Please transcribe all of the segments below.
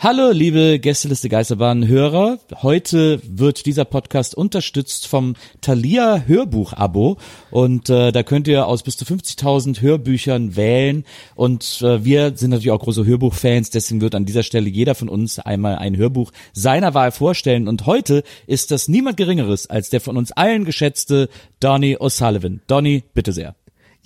Hallo, liebe Gästeliste Geisterbahn-Hörer. Heute wird dieser Podcast unterstützt vom Thalia Hörbuch-Abo. Und äh, da könnt ihr aus bis zu 50.000 Hörbüchern wählen. Und äh, wir sind natürlich auch große Hörbuchfans. Deswegen wird an dieser Stelle jeder von uns einmal ein Hörbuch seiner Wahl vorstellen. Und heute ist das niemand Geringeres als der von uns allen geschätzte Donny O'Sullivan. Donny, bitte sehr.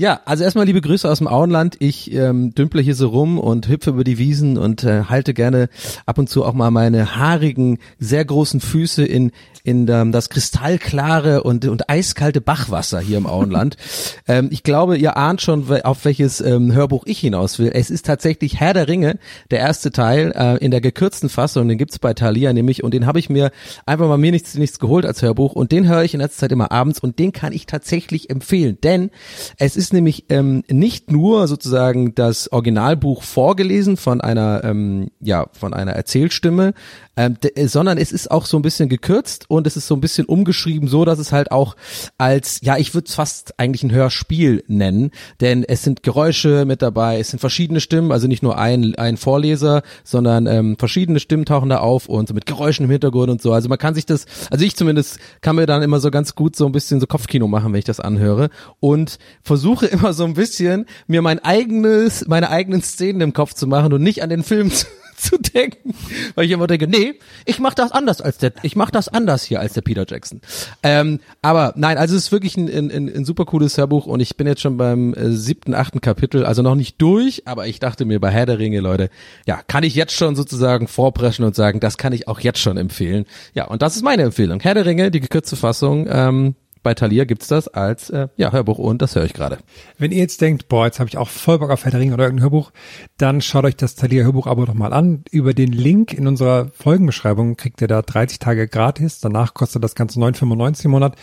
Ja, also erstmal liebe Grüße aus dem Auenland. Ich ähm, dümple hier so rum und hüpfe über die Wiesen und äh, halte gerne ab und zu auch mal meine haarigen, sehr großen Füße in in ähm, das kristallklare und und eiskalte Bachwasser hier im Auenland. ähm, ich glaube, ihr ahnt schon, auf welches ähm, Hörbuch ich hinaus will. Es ist tatsächlich Herr der Ringe, der erste Teil äh, in der gekürzten Fassung. Den gibt's bei Thalia nämlich und den habe ich mir einfach mal mir nichts nichts geholt als Hörbuch und den höre ich in letzter Zeit immer abends und den kann ich tatsächlich empfehlen, denn es ist nämlich ähm, nicht nur sozusagen das Originalbuch vorgelesen von einer ähm, ja von einer Erzählstimme, ähm, äh, sondern es ist auch so ein bisschen gekürzt und es ist so ein bisschen umgeschrieben, so dass es halt auch als ja ich würde es fast eigentlich ein Hörspiel nennen, denn es sind Geräusche mit dabei, es sind verschiedene Stimmen, also nicht nur ein ein Vorleser, sondern ähm, verschiedene Stimmen tauchen da auf und so mit Geräuschen im Hintergrund und so. Also man kann sich das, also ich zumindest kann mir dann immer so ganz gut so ein bisschen so Kopfkino machen, wenn ich das anhöre und versuche immer so ein bisschen mir mein eigenes, meine eigenen Szenen im Kopf zu machen und nicht an den Film zu, zu denken, weil ich immer denke, nee, ich mach das anders als der, ich mach das anders hier als der Peter Jackson. Ähm, aber nein, also es ist wirklich ein, ein, ein super cooles Hörbuch und ich bin jetzt schon beim äh, siebten, achten Kapitel, also noch nicht durch, aber ich dachte mir bei Herr der Ringe, Leute, ja, kann ich jetzt schon sozusagen vorpreschen und sagen, das kann ich auch jetzt schon empfehlen. Ja, und das ist meine Empfehlung. Herr der Ringe, die gekürzte Fassung, ähm, bei Thalia gibt's das als äh, ja, Hörbuch und das höre ich gerade. Wenn ihr jetzt denkt, boah, jetzt habe ich auch voll Bock auf Herr der Ringe oder irgendein Hörbuch, dann schaut euch das Thalia Hörbuch-Abo doch mal an. Über den Link in unserer Folgenbeschreibung kriegt ihr da 30 Tage gratis. Danach kostet das Ganze 9,95 im Monat.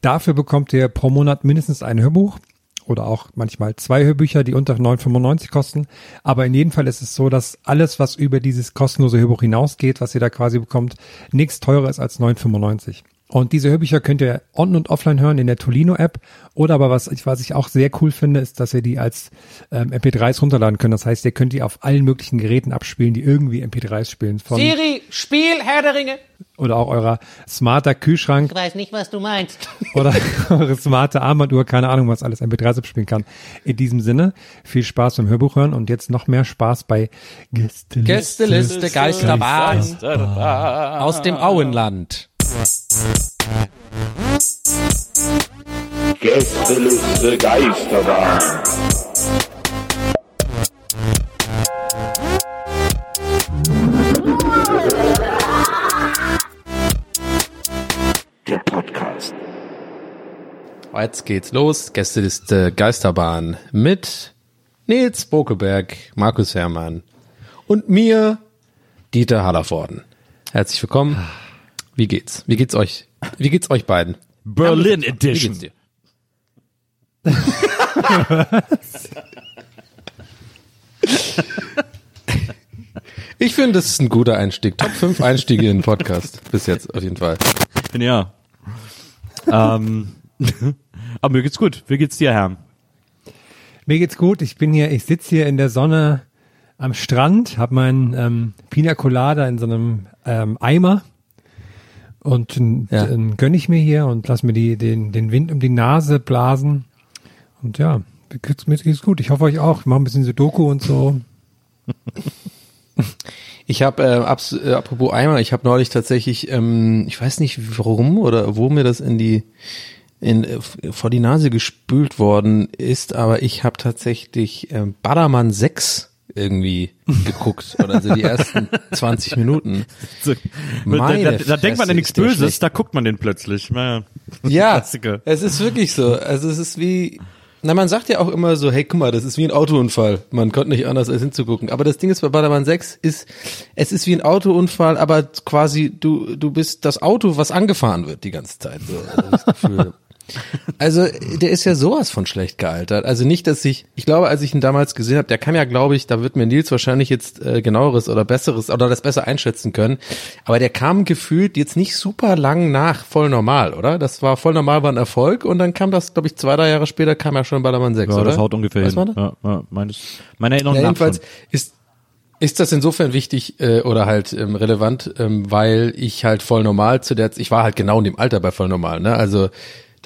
Dafür bekommt ihr pro Monat mindestens ein Hörbuch oder auch manchmal zwei Hörbücher, die unter 9,95 kosten. Aber in jedem Fall ist es so, dass alles, was über dieses kostenlose Hörbuch hinausgeht, was ihr da quasi bekommt, nichts teurer ist als 9,95. Und diese Hörbücher könnt ihr on und offline hören in der Tolino-App. Oder aber was ich, was ich auch sehr cool finde, ist, dass ihr die als ähm, MP3s runterladen könnt. Das heißt, ihr könnt die auf allen möglichen Geräten abspielen, die irgendwie MP3s spielen. Von Siri, Spiel Herr der Ringe. Oder auch eurer smarter Kühlschrank. Ich weiß nicht, was du meinst. Oder eure smarte Armbanduhr, keine Ahnung, was alles MP3s abspielen kann. In diesem Sinne, viel Spaß beim Hörbuch hören und jetzt noch mehr Spaß bei Gästeliste, Gästeliste Geisterbahn, Geisterbahn aus dem Auenland. Gästeliste Geisterbahn. Der Podcast. Jetzt geht's los. Gästeliste Geisterbahn mit Nils Bokeberg, Markus Herrmann und mir, Dieter Hallervorden. Herzlich willkommen. Wie geht's? Wie geht's euch? Wie geht's euch beiden? Berlin ja, Edition. Wie geht's dir? ich finde, das ist ein guter Einstieg. Top 5 Einstiege in den Podcast. Bis jetzt, auf jeden Fall. Ja. ähm, aber mir geht's gut. Wie geht's dir, Herr? Mir geht's gut. Ich bin hier, ich sitze hier in der Sonne am Strand, habe meinen ähm, Pina Colada in so einem ähm, Eimer und ja. dann gönne ich mir hier und lass mir die, den, den Wind um die Nase blasen Und ja, mir geht's, gut. Ich hoffe euch auch. Ich mache ein bisschen Sudoku und so. Ich habe, äh, abs äh, apropos Eimer, ich habe neulich tatsächlich, ähm, ich weiß nicht warum oder wo mir das in die in, äh, vor die Nase gespült worden ist, aber ich habe tatsächlich äh, Badermann 6 irgendwie geguckt oder also die ersten 20 Minuten. So, Meine da, da, da denkt man ja nichts Böses, schlecht. da guckt man den plötzlich. Naja. Ja, Klassiker. es ist wirklich so. Also es ist wie, na man sagt ja auch immer so, hey guck mal, das ist wie ein Autounfall. Man konnte nicht anders als hinzugucken. Aber das Ding ist bei Badermann 6 ist, es ist wie ein Autounfall, aber quasi du, du bist das Auto, was angefahren wird die ganze Zeit. So, also das Gefühl. Also der ist ja sowas von schlecht gealtert. Also nicht, dass ich, ich glaube, als ich ihn damals gesehen habe, der kam ja, glaube ich, da wird mir Nils wahrscheinlich jetzt äh, genaueres oder besseres oder das besser einschätzen können. Aber der kam gefühlt jetzt nicht super lang nach voll normal, oder? Das war voll normal, war ein Erfolg und dann kam das, glaube ich, zwei, drei Jahre später kam ja schon Ballermann 6, Ja, oder? das haut ungefähr Was hin. war das? Ja, ja, meines, meine Erinnerung Ja, jedenfalls ist ist das insofern wichtig äh, oder halt ähm, relevant, ähm, weil ich halt voll normal zu der, ich war halt genau in dem Alter bei voll normal, ne? Also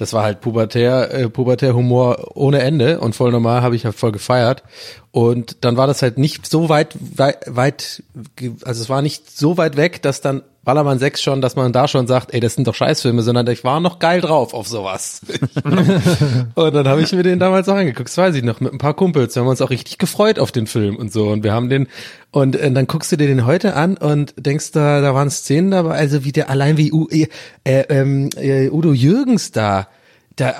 das war halt pubertär, äh, pubertär Humor ohne Ende und voll normal habe ich halt voll gefeiert und dann war das halt nicht so weit, weit, weit, also es war nicht so weit weg, dass dann Ballermann 6 schon, dass man da schon sagt, ey, das sind doch Scheißfilme, sondern ich war noch geil drauf auf sowas. und dann habe ich mir den damals auch angeguckt, das weiß ich noch, mit ein paar Kumpels. Wir haben uns auch richtig gefreut auf den Film und so. Und wir haben den, und, äh, dann guckst du dir den heute an und denkst da, da waren Szenen dabei, also wie der allein wie U, äh, äh, äh, Udo Jürgens da, da,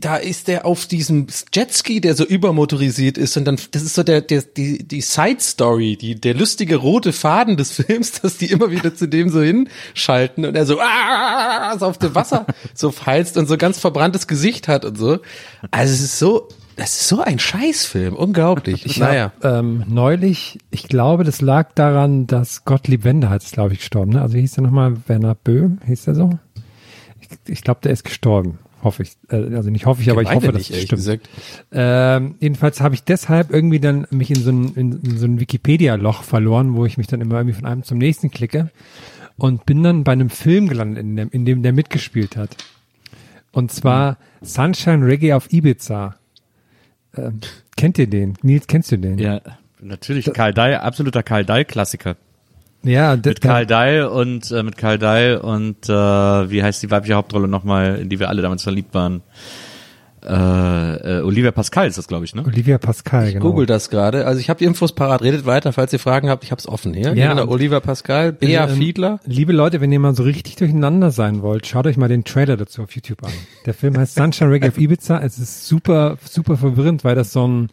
da ist der auf diesem Jetski, der so übermotorisiert ist und dann, das ist so der, der, die, die Side Story, die, der lustige rote Faden des Films, dass die immer wieder zu dem so hinschalten und er so, ah, so auf dem Wasser so feizt und so ganz verbranntes Gesicht hat und so. Also es ist so, das ist so ein Scheißfilm, unglaublich. Ich naja. hab, ähm, neulich, ich glaube, das lag daran, dass Gottlieb Wender ist, glaube ich, gestorben. Ne? Also hieß der nochmal? Werner Böhm, hieß der so? Ich, ich glaube, der ist gestorben. Hoffe ich. Äh, also nicht hoffe ich, aber ich Meine hoffe, dass nicht, es stimmt. Ähm, jedenfalls habe ich deshalb irgendwie dann mich in so ein, in, in so ein Wikipedia-Loch verloren, wo ich mich dann immer irgendwie von einem zum nächsten klicke und bin dann bei einem Film gelandet, in dem, in dem der mitgespielt hat. Und zwar Sunshine Reggae auf Ibiza. Ähm, kennt ihr den? Nils, kennst du den? Ja, natürlich. Karl Dahl, absoluter Karl Dahl-Klassiker. Ja, Mit Karl Dahl und äh, mit Karl Dahl und äh, wie heißt die weibliche Hauptrolle nochmal, in die wir alle damals verliebt waren? Äh, äh, Olivia Pascal ist das, glaube ich, ne? Olivia Pascal, Ich genau. google das gerade. Also ich habe die Infos parat. Redet weiter, falls ihr Fragen habt. Ich habe es offen hier. Ja, Genau, Oliver Pascal, Bea Ähm, Fiedler. Liebe Leute, wenn ihr mal so richtig durcheinander sein wollt, schaut euch mal den Trailer dazu auf YouTube an. Der Film heißt Sunshine Reggae auf Ibiza. Es ist super, super verwirrend, weil das so ein,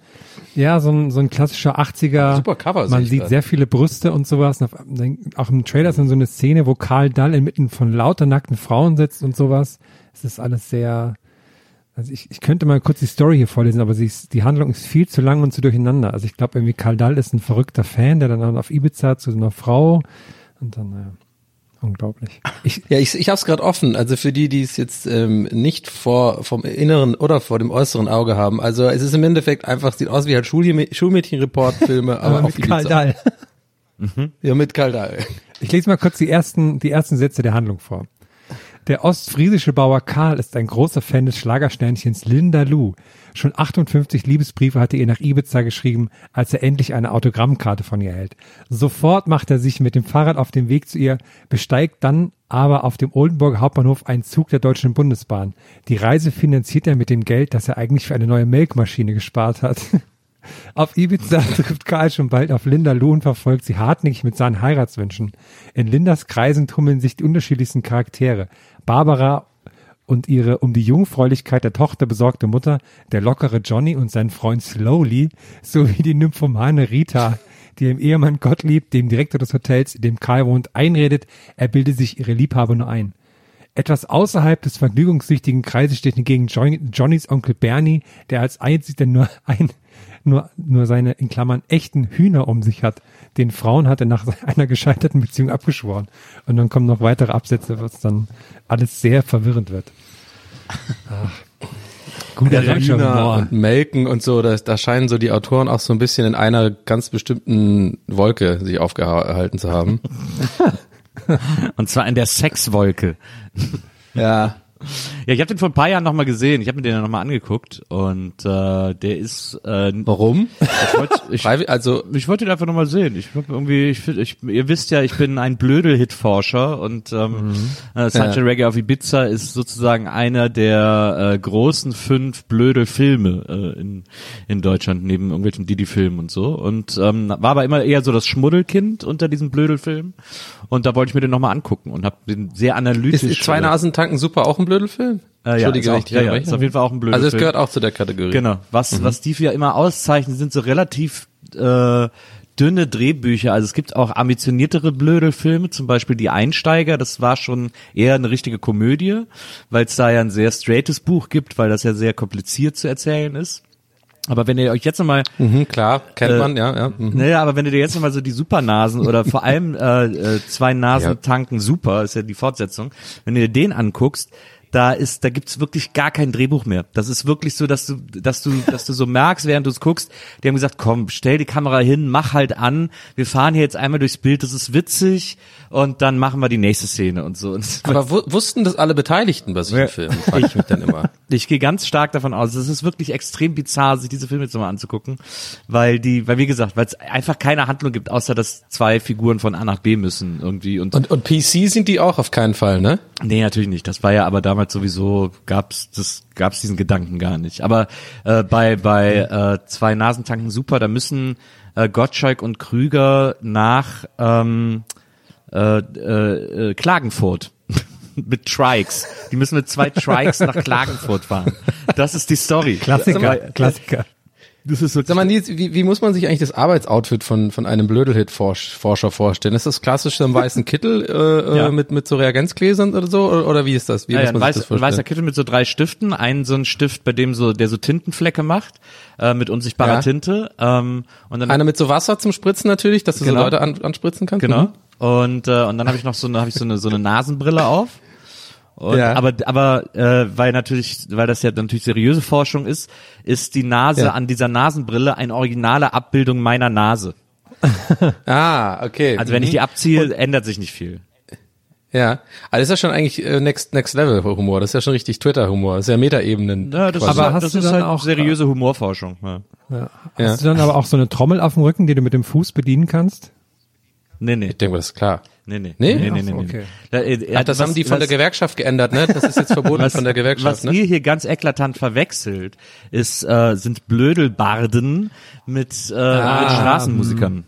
ja, so ein, so ein klassischer 80er. Super Cover, Man sieht grad. sehr viele Brüste und sowas. Und auf, auch im Trailer ist dann so eine Szene, wo Karl Dall inmitten von lauter nackten Frauen sitzt und sowas. Es ist alles sehr, also ich, ich könnte mal kurz die Story hier vorlesen, aber sie ist, die Handlung ist viel zu lang und zu durcheinander. Also ich glaube irgendwie Karl Dall ist ein verrückter Fan, der dann auf Ibiza zu so einer Frau und dann, naja, unglaublich. Ich, Ja, ich, ich habe es gerade offen. Also für die, die es jetzt ähm, nicht vor vom inneren oder vor dem äußeren Auge haben. Also es ist im Endeffekt einfach sieht aus wie halt Schulmädchen- Schulmädchenreport-Filme, aber, aber auf mit Karl Ibiza. Dall. Ja, mit Karl Dahl. Ich lese mal kurz die ersten, die ersten Sätze der Handlung vor. Der ostfriesische Bauer Karl ist ein großer Fan des Schlagersternchens Linda Lu. Schon 58 Liebesbriefe hatte ihr nach Ibiza geschrieben, als er endlich eine Autogrammkarte von ihr erhält. Sofort macht er sich mit dem Fahrrad auf den Weg zu ihr, besteigt dann aber auf dem Oldenburger Hauptbahnhof einen Zug der Deutschen Bundesbahn. Die Reise finanziert er mit dem Geld, das er eigentlich für eine neue Melkmaschine gespart hat. Auf Ibiza trifft Karl schon bald auf Linda Lu und verfolgt sie hartnäckig mit seinen Heiratswünschen. In Lindas Kreisen tummeln sich die unterschiedlichsten Charaktere. Barbara und ihre um die Jungfräulichkeit der Tochter besorgte Mutter, der lockere Johnny und sein Freund Slowly, sowie die nymphomane Rita, die im Ehemann Gottlieb, dem Direktor des Hotels, in dem Karl wohnt, einredet, er bilde sich ihre Liebhaber nur ein. Etwas außerhalb des vergnügungssüchtigen Kreises steht hingegen Johnny- Johnnys Onkel Bernie, der als einziger nur ein, nur, nur seine, in Klammern, echten Hühner um sich hat. Den Frauen hat er nach einer gescheiterten Beziehung abgeschworen. Und dann kommen noch weitere Absätze, was dann alles sehr verwirrend wird. Ach. Guter deutscher Hühner Humor. und Melken und so, da, da scheinen so die Autoren auch so ein bisschen in einer ganz bestimmten Wolke sich aufgehalten zu haben. Und zwar in der Sexwolke. Ja. Ja, ich habe den vor ein paar Jahren nochmal gesehen. Ich habe mir den ja nochmal angeguckt und äh, der ist. Äh, Warum? ich wollte ich, also ich wollte ihn einfach nochmal sehen. Ich hab irgendwie, ich, ich, ihr wisst ja, ich bin ein Blödel-Hit-Forscher und ähm, äh, Sunshine Ja. Reggae auf Ibiza ist sozusagen einer der äh, großen fünf Blödel-Filme äh, in, in Deutschland neben irgendwelchen Didi-Filmen und so. Und ähm, war aber immer eher so das Schmuddelkind unter diesen Blödel-Filmen. Und da wollte ich mir den nochmal angucken und habe den sehr analytisch. ist, ist zwei Nasen tanken super auch ein Blödelfilm? Äh, ja, Entschuldige, ist auch- ja, ja, ist auf jeden Fall auch ein Blödelfilm. Also es gehört auch zu der Kategorie. Genau. Was, was die ja immer auszeichnen, sind so relativ äh, dünne Drehbücher. Also es gibt auch ambitioniertere Blödelfilme, zum Beispiel Die Einsteiger. Das war schon eher eine richtige Komödie, weil es da ja ein sehr straightes Buch gibt, weil das ja sehr kompliziert zu erzählen ist. Aber wenn ihr euch jetzt nochmal Mhm, klar, kennt Äh, man, ja, ja. Mhm. naja, aber wenn du dir jetzt nochmal so die Supernasen oder vor allem äh, äh, zwei Nasen Ja. tanken super, ist ja die Fortsetzung, wenn dir den anguckst, da ist, da gibt's wirklich gar kein Drehbuch mehr. Das ist wirklich so, dass du, dass du, dass du so merkst, während du es guckst, die haben gesagt, komm, stell die Kamera hin, mach halt an, wir fahren hier jetzt einmal durchs Bild, das ist witzig und dann machen wir die nächste Szene und so. Aber wu wussten das alle Beteiligten bei solchen Ja. Filmen? Frage ich mich dann immer. ich gehe ganz stark davon aus, es ist wirklich extrem bizarr, sich diese Filme jetzt nochmal anzugucken, weil die, weil wie gesagt, weil es einfach keine Handlung gibt, außer dass zwei Figuren von A nach B müssen irgendwie und, Und, und PC sind die auch auf keinen Fall, ne? nee, natürlich nicht. Das war ja aber damals sowieso gab's das gab's diesen Gedanken gar nicht. Aber äh, bei bei äh, zwei Nasentanken super, da müssen äh, Gottschalk und Krüger nach ähm, äh, äh, äh, Klagenfurt mit Trikes. Die müssen mit zwei Trikes nach Klagenfurt fahren. Das ist die Story. Klassiker, Klassiker. Das ist so Sag mal, Nils, wie, wie muss man sich eigentlich das Arbeitsoutfit von, von einem Blödelhit-Forscher vorstellen? Ist das klassisch so ein weißen Kittel äh, Ja. äh, mit, mit so Reagenzgläsern oder so? Oder, oder wie ist das? Wie Ja, ja, muss ein, man sich weiß, das ein weißer Kittel mit so drei Stiften, einen so ein Stift, bei dem so, der so Tintenflecke macht, äh, mit unsichtbarer Ja. Tinte, ähm, und dann, Einer mit so Wasser zum Spritzen natürlich, dass du Genau. so Leute an, anspritzen kannst? genau, Mhm. Und, äh, und dann habe ich noch so eine, habe ich so eine, so eine Nasenbrille auf. Und, Ja. Aber, aber äh, weil natürlich, weil das ja natürlich seriöse Forschung ist, ist die Nase Ja. an dieser Nasenbrille eine originale Abbildung meiner Nase. Ah, okay. Also wenn ich die abziehe, ändert sich nicht viel. Ja, also das ist ja schon eigentlich äh, Next Next Level Humor. Das ist ja schon richtig Twitter Humor. Das ist ja Metaebenen. Ja, das quasi. ist, Aber hast das du ist dann halt auch- seriöse Humorforschung. Ja. Ja. Ja. Hast du dann aber auch so eine Trommel auf dem Rücken, die du mit dem Fuß bedienen kannst? Nee, nee. ich denke, das ist klar. Nee, nee. Nee? nee, nee, nee, nee. okay. Da, äh, Ach, das was- haben die von was- der Gewerkschaft geändert, ne? Das ist jetzt verboten von der Gewerkschaft, was ne? ihr hier ganz eklatant verwechselt, ist, äh, sind Blödelbarden mit, äh, mit Straßenmusikern.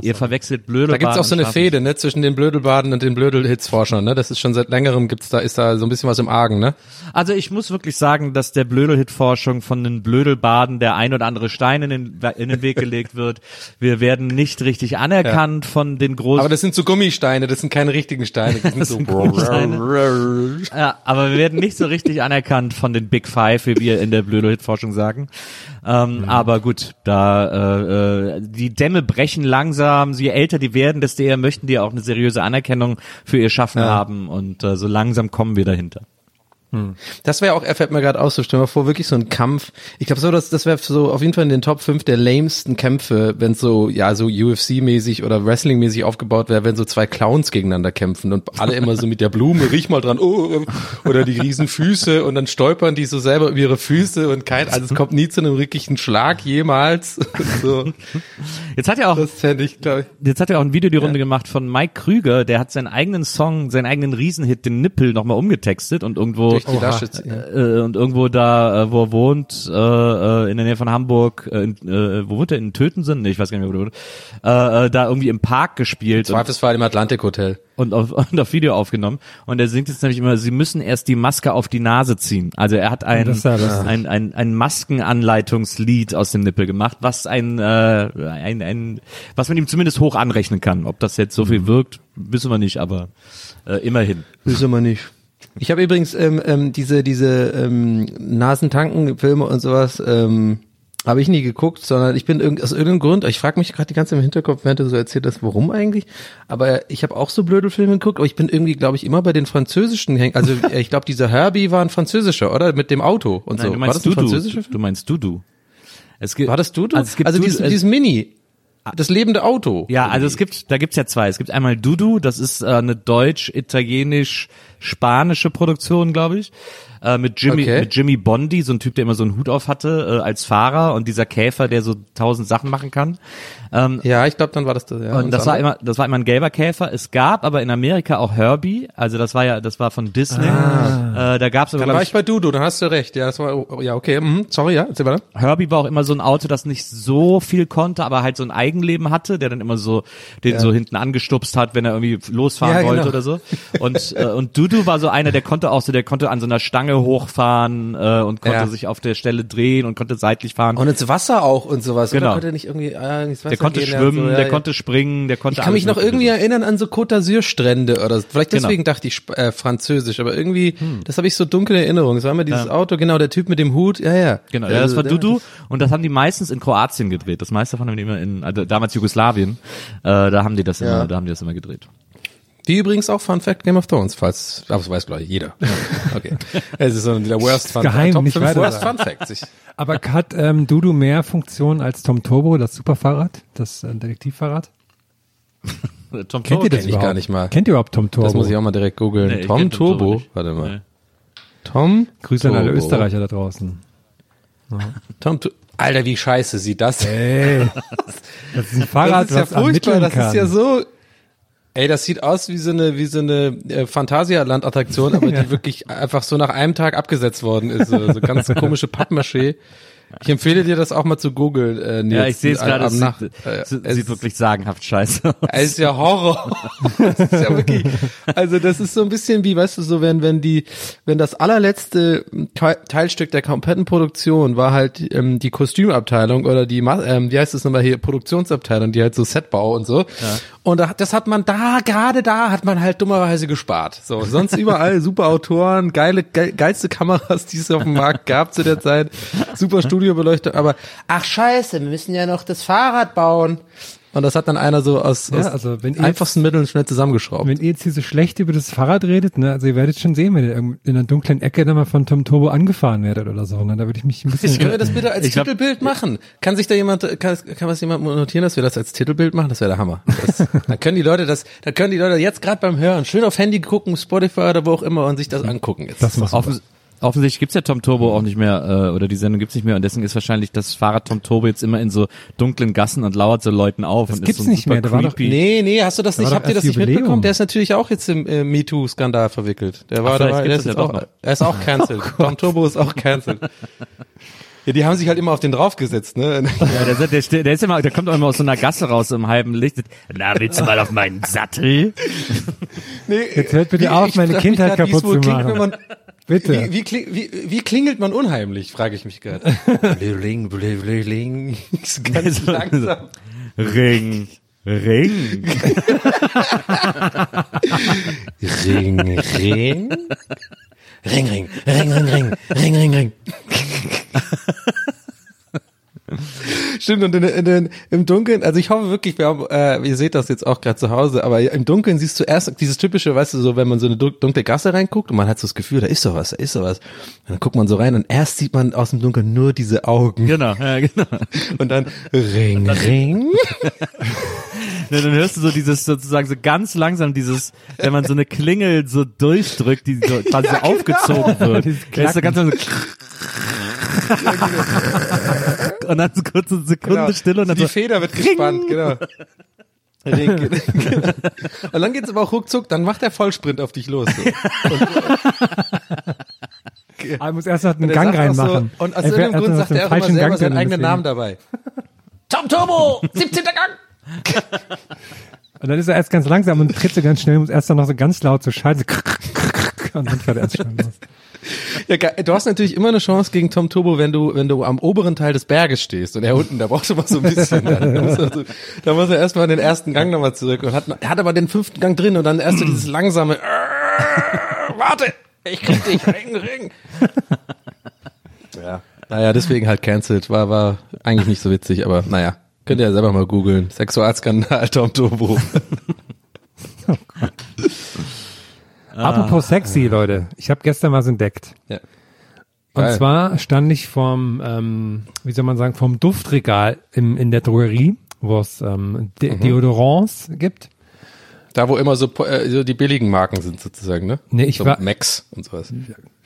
Ihr verwechselt Blödelbarden. Da gibt's auch so eine Fehde, ne, zwischen den Blödelbaden und den Blödel-Hits-Forschern, ne? Das ist schon seit längerem gibt's da, ist da so ein bisschen was im Argen, ne? Also ich muss wirklich sagen, dass der Blödel-Hit-Forschung von den Blödelbaden der ein oder andere Stein in den, in den Weg gelegt wird. Wir werden nicht richtig anerkannt von den großen Aber das sind so Gummisteine, das sind keine richtigen Steine. Das sind so Ja, aber wir werden nicht so richtig anerkannt von den Big Five, wie wir in der Blödo-Hit-Forschung sagen. Ähm, Aber gut, da äh, äh, die Dämme brechen langsam. Je älter die werden, desto eher möchten die auch eine seriöse Anerkennung für ihr Schaffen haben. Und äh, so langsam kommen wir dahinter. Das wäre auch, er fällt mir gerade aus, so stell mal vor, wirklich so ein Kampf. Ich glaube so, das, das wäre so auf jeden Fall in den Top 5 der lamesten Kämpfe, wenn so, ja, so UFC-mäßig oder Wrestling-mäßig aufgebaut wäre, wenn so zwei Clowns gegeneinander kämpfen und alle immer so mit der Blume, riech mal dran, oh, oder die riesen Füße und dann stolpern die so selber über ihre Füße und kein, also es kommt nie zu einem wirklichen Schlag jemals. so, Jetzt hat ja auch das ich, ich. Jetzt hat er auch ein Video die Runde gemacht von Mike Krüger, der hat seinen eigenen Song, seinen eigenen Riesenhit, den Nippel, nochmal umgetextet und irgendwo Durch die Lasche ziehen. äh, und irgendwo da, äh, wo er wohnt, äh, äh, in der Nähe von Hamburg, äh, in, äh, wo wohnt er? In Tötensen? Nee, ich weiß gar nicht mehr, wo er wohnt. Äh, äh, da irgendwie im Park gespielt Zweifelsfall im Atlantik-Hotel. und, auf, und auf Video aufgenommen. Und er singt jetzt nämlich immer, sie müssen erst die Maske auf die Nase ziehen. Also er hat ein, Das das- ein, ein, ein Maskenanleitungslied aus dem Nippel gemacht, was ein, äh, ein, ein, was man ihm zumindest hoch anrechnen kann. Ob das jetzt so viel wirkt, wissen wir nicht, aber äh, immerhin. Wissen wir nicht. Ich habe übrigens ähm, ähm, diese diese ähm, Nasentanken-Filme und sowas ähm, habe ich nie geguckt, sondern ich bin irgend, aus irgendeinem Grund, ich frage mich gerade die ganze Zeit im Hinterkopf, während du so erzählt hast, warum eigentlich? Aber ich habe auch so blöde Filme geguckt, aber ich bin irgendwie, glaube ich, immer bei den französischen hängen. Also äh, ich glaube, dieser Herbie war ein französischer, oder? Mit dem Auto und Nein, so. du war meinst das ein Dudu. französischer Film? Du meinst Dudu. Es gibt, War das Dudu? Also, es gibt also Dudu, dieses, dieses Mini. Das lebende Auto. Ja, also es gibt, da gibt's ja zwei. Es gibt einmal Dudu, das ist äh, eine deutsch-italienisch-spanische Produktion, glaube ich. Äh, mit Jimmy, Okay. mit Jimmy Bondi, so ein Typ, der immer so einen Hut auf hatte, äh, als Fahrer und dieser Käfer, der so tausend Sachen machen kann. Ähm, Ja, ich glaube, dann war das das. Ja, und das war immer, das war immer ein gelber Käfer. Es gab aber in Amerika auch Herbie, also das war ja, das war von Disney. Äh, da gab's aber, Dann war ich bei Dudu, dann hast du recht. Ja, das war, oh, ja, okay. Mhm. Sorry, ja, erzähl weiter. Herbie war auch immer so ein Auto, das nicht so viel konnte, aber halt so ein Eigenleben hatte, der dann immer so den so hinten angestupst hat, wenn er irgendwie losfahren Ja, genau. wollte oder so. Und äh, und Dudu war so einer, der konnte auch so, der konnte an so einer Stange hochfahren äh, und konnte Ja. sich auf der Stelle drehen und konnte seitlich fahren. Und ins Wasser auch und sowas. Genau. Oder konnte nicht irgendwie äh, ins Wasser der konnte schwimmen, so, ja, der ja. konnte springen, der konnte Ich kann mich noch irgendwie Mögliche. erinnern an so Côte d'Azur Strände oder so. vielleicht Genau. deswegen dachte ich äh, französisch, aber irgendwie Hm. das habe ich so dunkle Erinnerungen. Es war immer dieses Auto, genau der Typ mit dem Hut. Ja, ja. Genau, ja, das Also, war Dudu und das haben die meistens in Kroatien gedreht. Das meiste von dem immer in also damals Jugoslawien. Äh, da haben die das immer, da haben die das immer gedreht. Die übrigens auch Fun Fact Game of Thrones, falls, aber das weiß glaube ich jeder. Okay. Es ist so der Worst Fun geheim, Top nicht 5 weiter Worst. Fun Facts. Ich, Aber hat ähm, Dudu mehr Funktionen als Tom Turbo, das Superfahrrad, das äh, Detektivfahrrad? Tom Kennt ihr das kenn ich überhaupt? gar nicht mal. Kennt ihr überhaupt Tom Turbo? das muss ich auch mal direkt googeln. Nee, Tom Tom Turbo Turbo, warte mal. Nee. Tom Grüße an alle Turbo. Österreicher da draußen. Tom Tu- Alter, wie scheiße sieht das? Ey, das ist ein Fahrrad, das ist ja was furchtbar, das kann. ist ja so. Ey, das sieht aus wie so eine wie so eine äh, Phantasialand-Attraktion, aber die wirklich einfach so nach einem Tag abgesetzt worden ist. So, so ganz komische Pappmaché. Ich empfehle dir das auch mal zu googeln. Äh, Nils, Ja, ich sehe es gerade, am es sieht, äh, es es sieht wirklich sagenhaft scheiße aus. es ist ja Horror. das ist ja wirklich, also das ist so ein bisschen wie, weißt du, so wenn, wenn die, wenn das allerletzte Te- Teilstück der kompletten Produktion war halt ähm, die Kostümabteilung oder die, ähm, wie heißt das nochmal hier, Produktionsabteilung, die halt so Setbau und so. Und da, das hat man da, gerade da hat man halt dummerweise gespart. So, sonst überall super Autoren, geile, geil, geilste Kameras, die es auf dem Markt gab zu der Zeit, super Studiobeleuchtung, aber ach scheiße, wir müssen ja noch das Fahrrad bauen. Und das hat dann einer so aus, Ja, aus also wenn einfachsten Mitteln schnell zusammengeschraubt. Wenn ihr jetzt hier so schlecht über das Fahrrad redet, ne, also ihr werdet schon sehen, wenn ihr in einer dunklen Ecke dann mal von Tom Turbo angefahren werdet oder so, ne, da würde ich mich ein bisschen... Können wir das bitte als Ich glaub- Titelbild machen? Kann sich da jemand, kann, kann was jemand notieren, dass wir das als Titelbild machen? Das wäre der Hammer. Das, dann können die Leute das, dann können die Leute jetzt gerade beim Hören schön auf Handy gucken, Spotify oder wo auch immer und sich das angucken. Jetzt. Das macht Offens offensichtlich gibt's ja Tom Turbo auch nicht mehr, äh, oder die Sendung gibt's nicht mehr und deswegen ist wahrscheinlich das Fahrrad Tom Turbo jetzt immer in so dunklen Gassen und lauert so Leuten auf. und gibt's ist so nicht super mehr, der war doch- creepy. Nee, nee, hast du das nicht, habt ihr das erst nicht Jubiläum. mitbekommen? Der ist natürlich auch jetzt im äh, MeToo-Skandal verwickelt. Der war Ach, vielleicht der ist das jetzt ja auch, doch noch. er ist auch cancelled. Tom Turbo ist auch cancelled. Ja, die haben sich halt immer auf den draufgesetzt, ne? Ja, der, der, der, der ist immer, der kommt auch immer aus so einer Gasse raus im halben Licht. Na, willst du mal auf meinen Sattel? Nee, Jetzt hört bitte wie- auf, ich meine Kindheit kaputt wohl zu klingt, machen. wenn Man, Bitte. Wie, wie, wie, wie klingelt man unheimlich, frage ich mich gerade. Bling, bling, bling. So Ganz So- langsam. Ring, Ring. Ring, ring. Ring, ring, ring, ring, ring, ring, ring, ring. Stimmt, und in, in, in, im Dunkeln, also ich hoffe wirklich, wir haben, äh, ihr seht das jetzt auch gerade zu Hause, aber im Dunkeln siehst du erst dieses typische, weißt du, so, wenn man so eine dun- dunkle Gasse reinguckt und man hat so das Gefühl, da ist sowas, da ist sowas. Und dann guckt man so rein und erst sieht man aus dem Dunkeln nur diese Augen. Genau, ja, genau. Und dann Ring, Ring. Ja, dann hörst du so dieses sozusagen so ganz langsam dieses, wenn man so eine Klingel so durchdrückt, die so quasi so aufgezogen wird. Dieses Da ist so ganz langsam so und dann so kurz eine Sekunde Genau. Stille und dann die so, Feder wird gespannt, genau. Ring. Und dann geht's aber auch ruckzuck, dann macht der Vollsprint auf dich los. So. Aber muss erst noch einen Und er Gang reinmachen. So, und aus Er irgendeinem Grund sagt er auch immer selber Gang seinen eigenen deswegen. Namen dabei. Tom Turbo, 17. Gang. Und dann ist er erst ganz langsam und tritt so ganz schnell, muss erst dann noch so ganz laut so schalten. So und dann fährt er erst schnell los. Ja, du hast natürlich immer eine Chance gegen Tom Turbo, wenn du, wenn du am oberen Teil des Berges stehst und er unten, da brauchst du mal so ein bisschen. Da muss er, so, da er erstmal den ersten Gang nochmal zurück und hat, hat aber den fünften Gang drin und dann erst so dieses langsame, warte, ich krieg dich, ring, ring. Ja. Naja, deswegen halt cancelled, war, war eigentlich nicht so witzig, aber naja. Könnt ihr ja selber mal googeln. Sexualskandal Tom Turbo. Apropos sexy, Leute. Ich habe gestern was entdeckt. Ja. Und Geil. zwar stand ich vorm, ähm, wie soll man sagen, vom Duftregal im, in der Drogerie, wo es ähm, De Deodorants gibt. Da, wo immer so, äh, so die billigen Marken sind sozusagen, ne? Nee, ich so war- Max und sowas.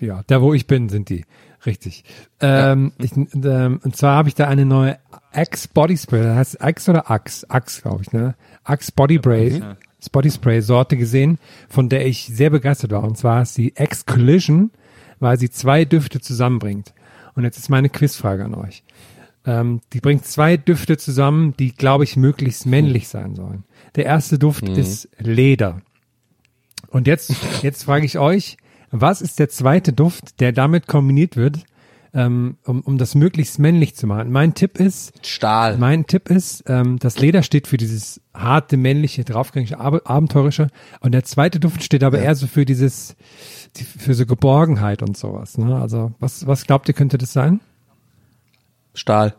Ja, da wo ich bin, sind die. Richtig. Ähm, ich, ähm, und zwar habe ich da eine neue Axe Body Spray, das heißt Axe oder Axe? Axe, glaube ich, ne? Axe Body Spray, Body Spray Sorte gesehen, von der ich sehr begeistert war. Und zwar ist die Axe Collision, weil sie zwei Düfte zusammenbringt. Und jetzt ist meine Quizfrage an euch. Ähm, die bringt zwei Düfte zusammen, die, glaube ich, möglichst männlich sein sollen. Der erste Duft ist Leder. Und jetzt, jetzt frage ich euch, was ist der zweite Duft, der damit kombiniert wird, ähm, um, um das möglichst männlich zu machen? Mein Tipp ist, Stahl. mein Tipp ist, ähm, das Leder steht für dieses harte, männliche, draufgängige, ab abenteurische. Und der zweite Duft steht aber eher so für dieses, die, für so Geborgenheit und sowas. Ne? Also was, was glaubt ihr, könnte das sein? Stahl.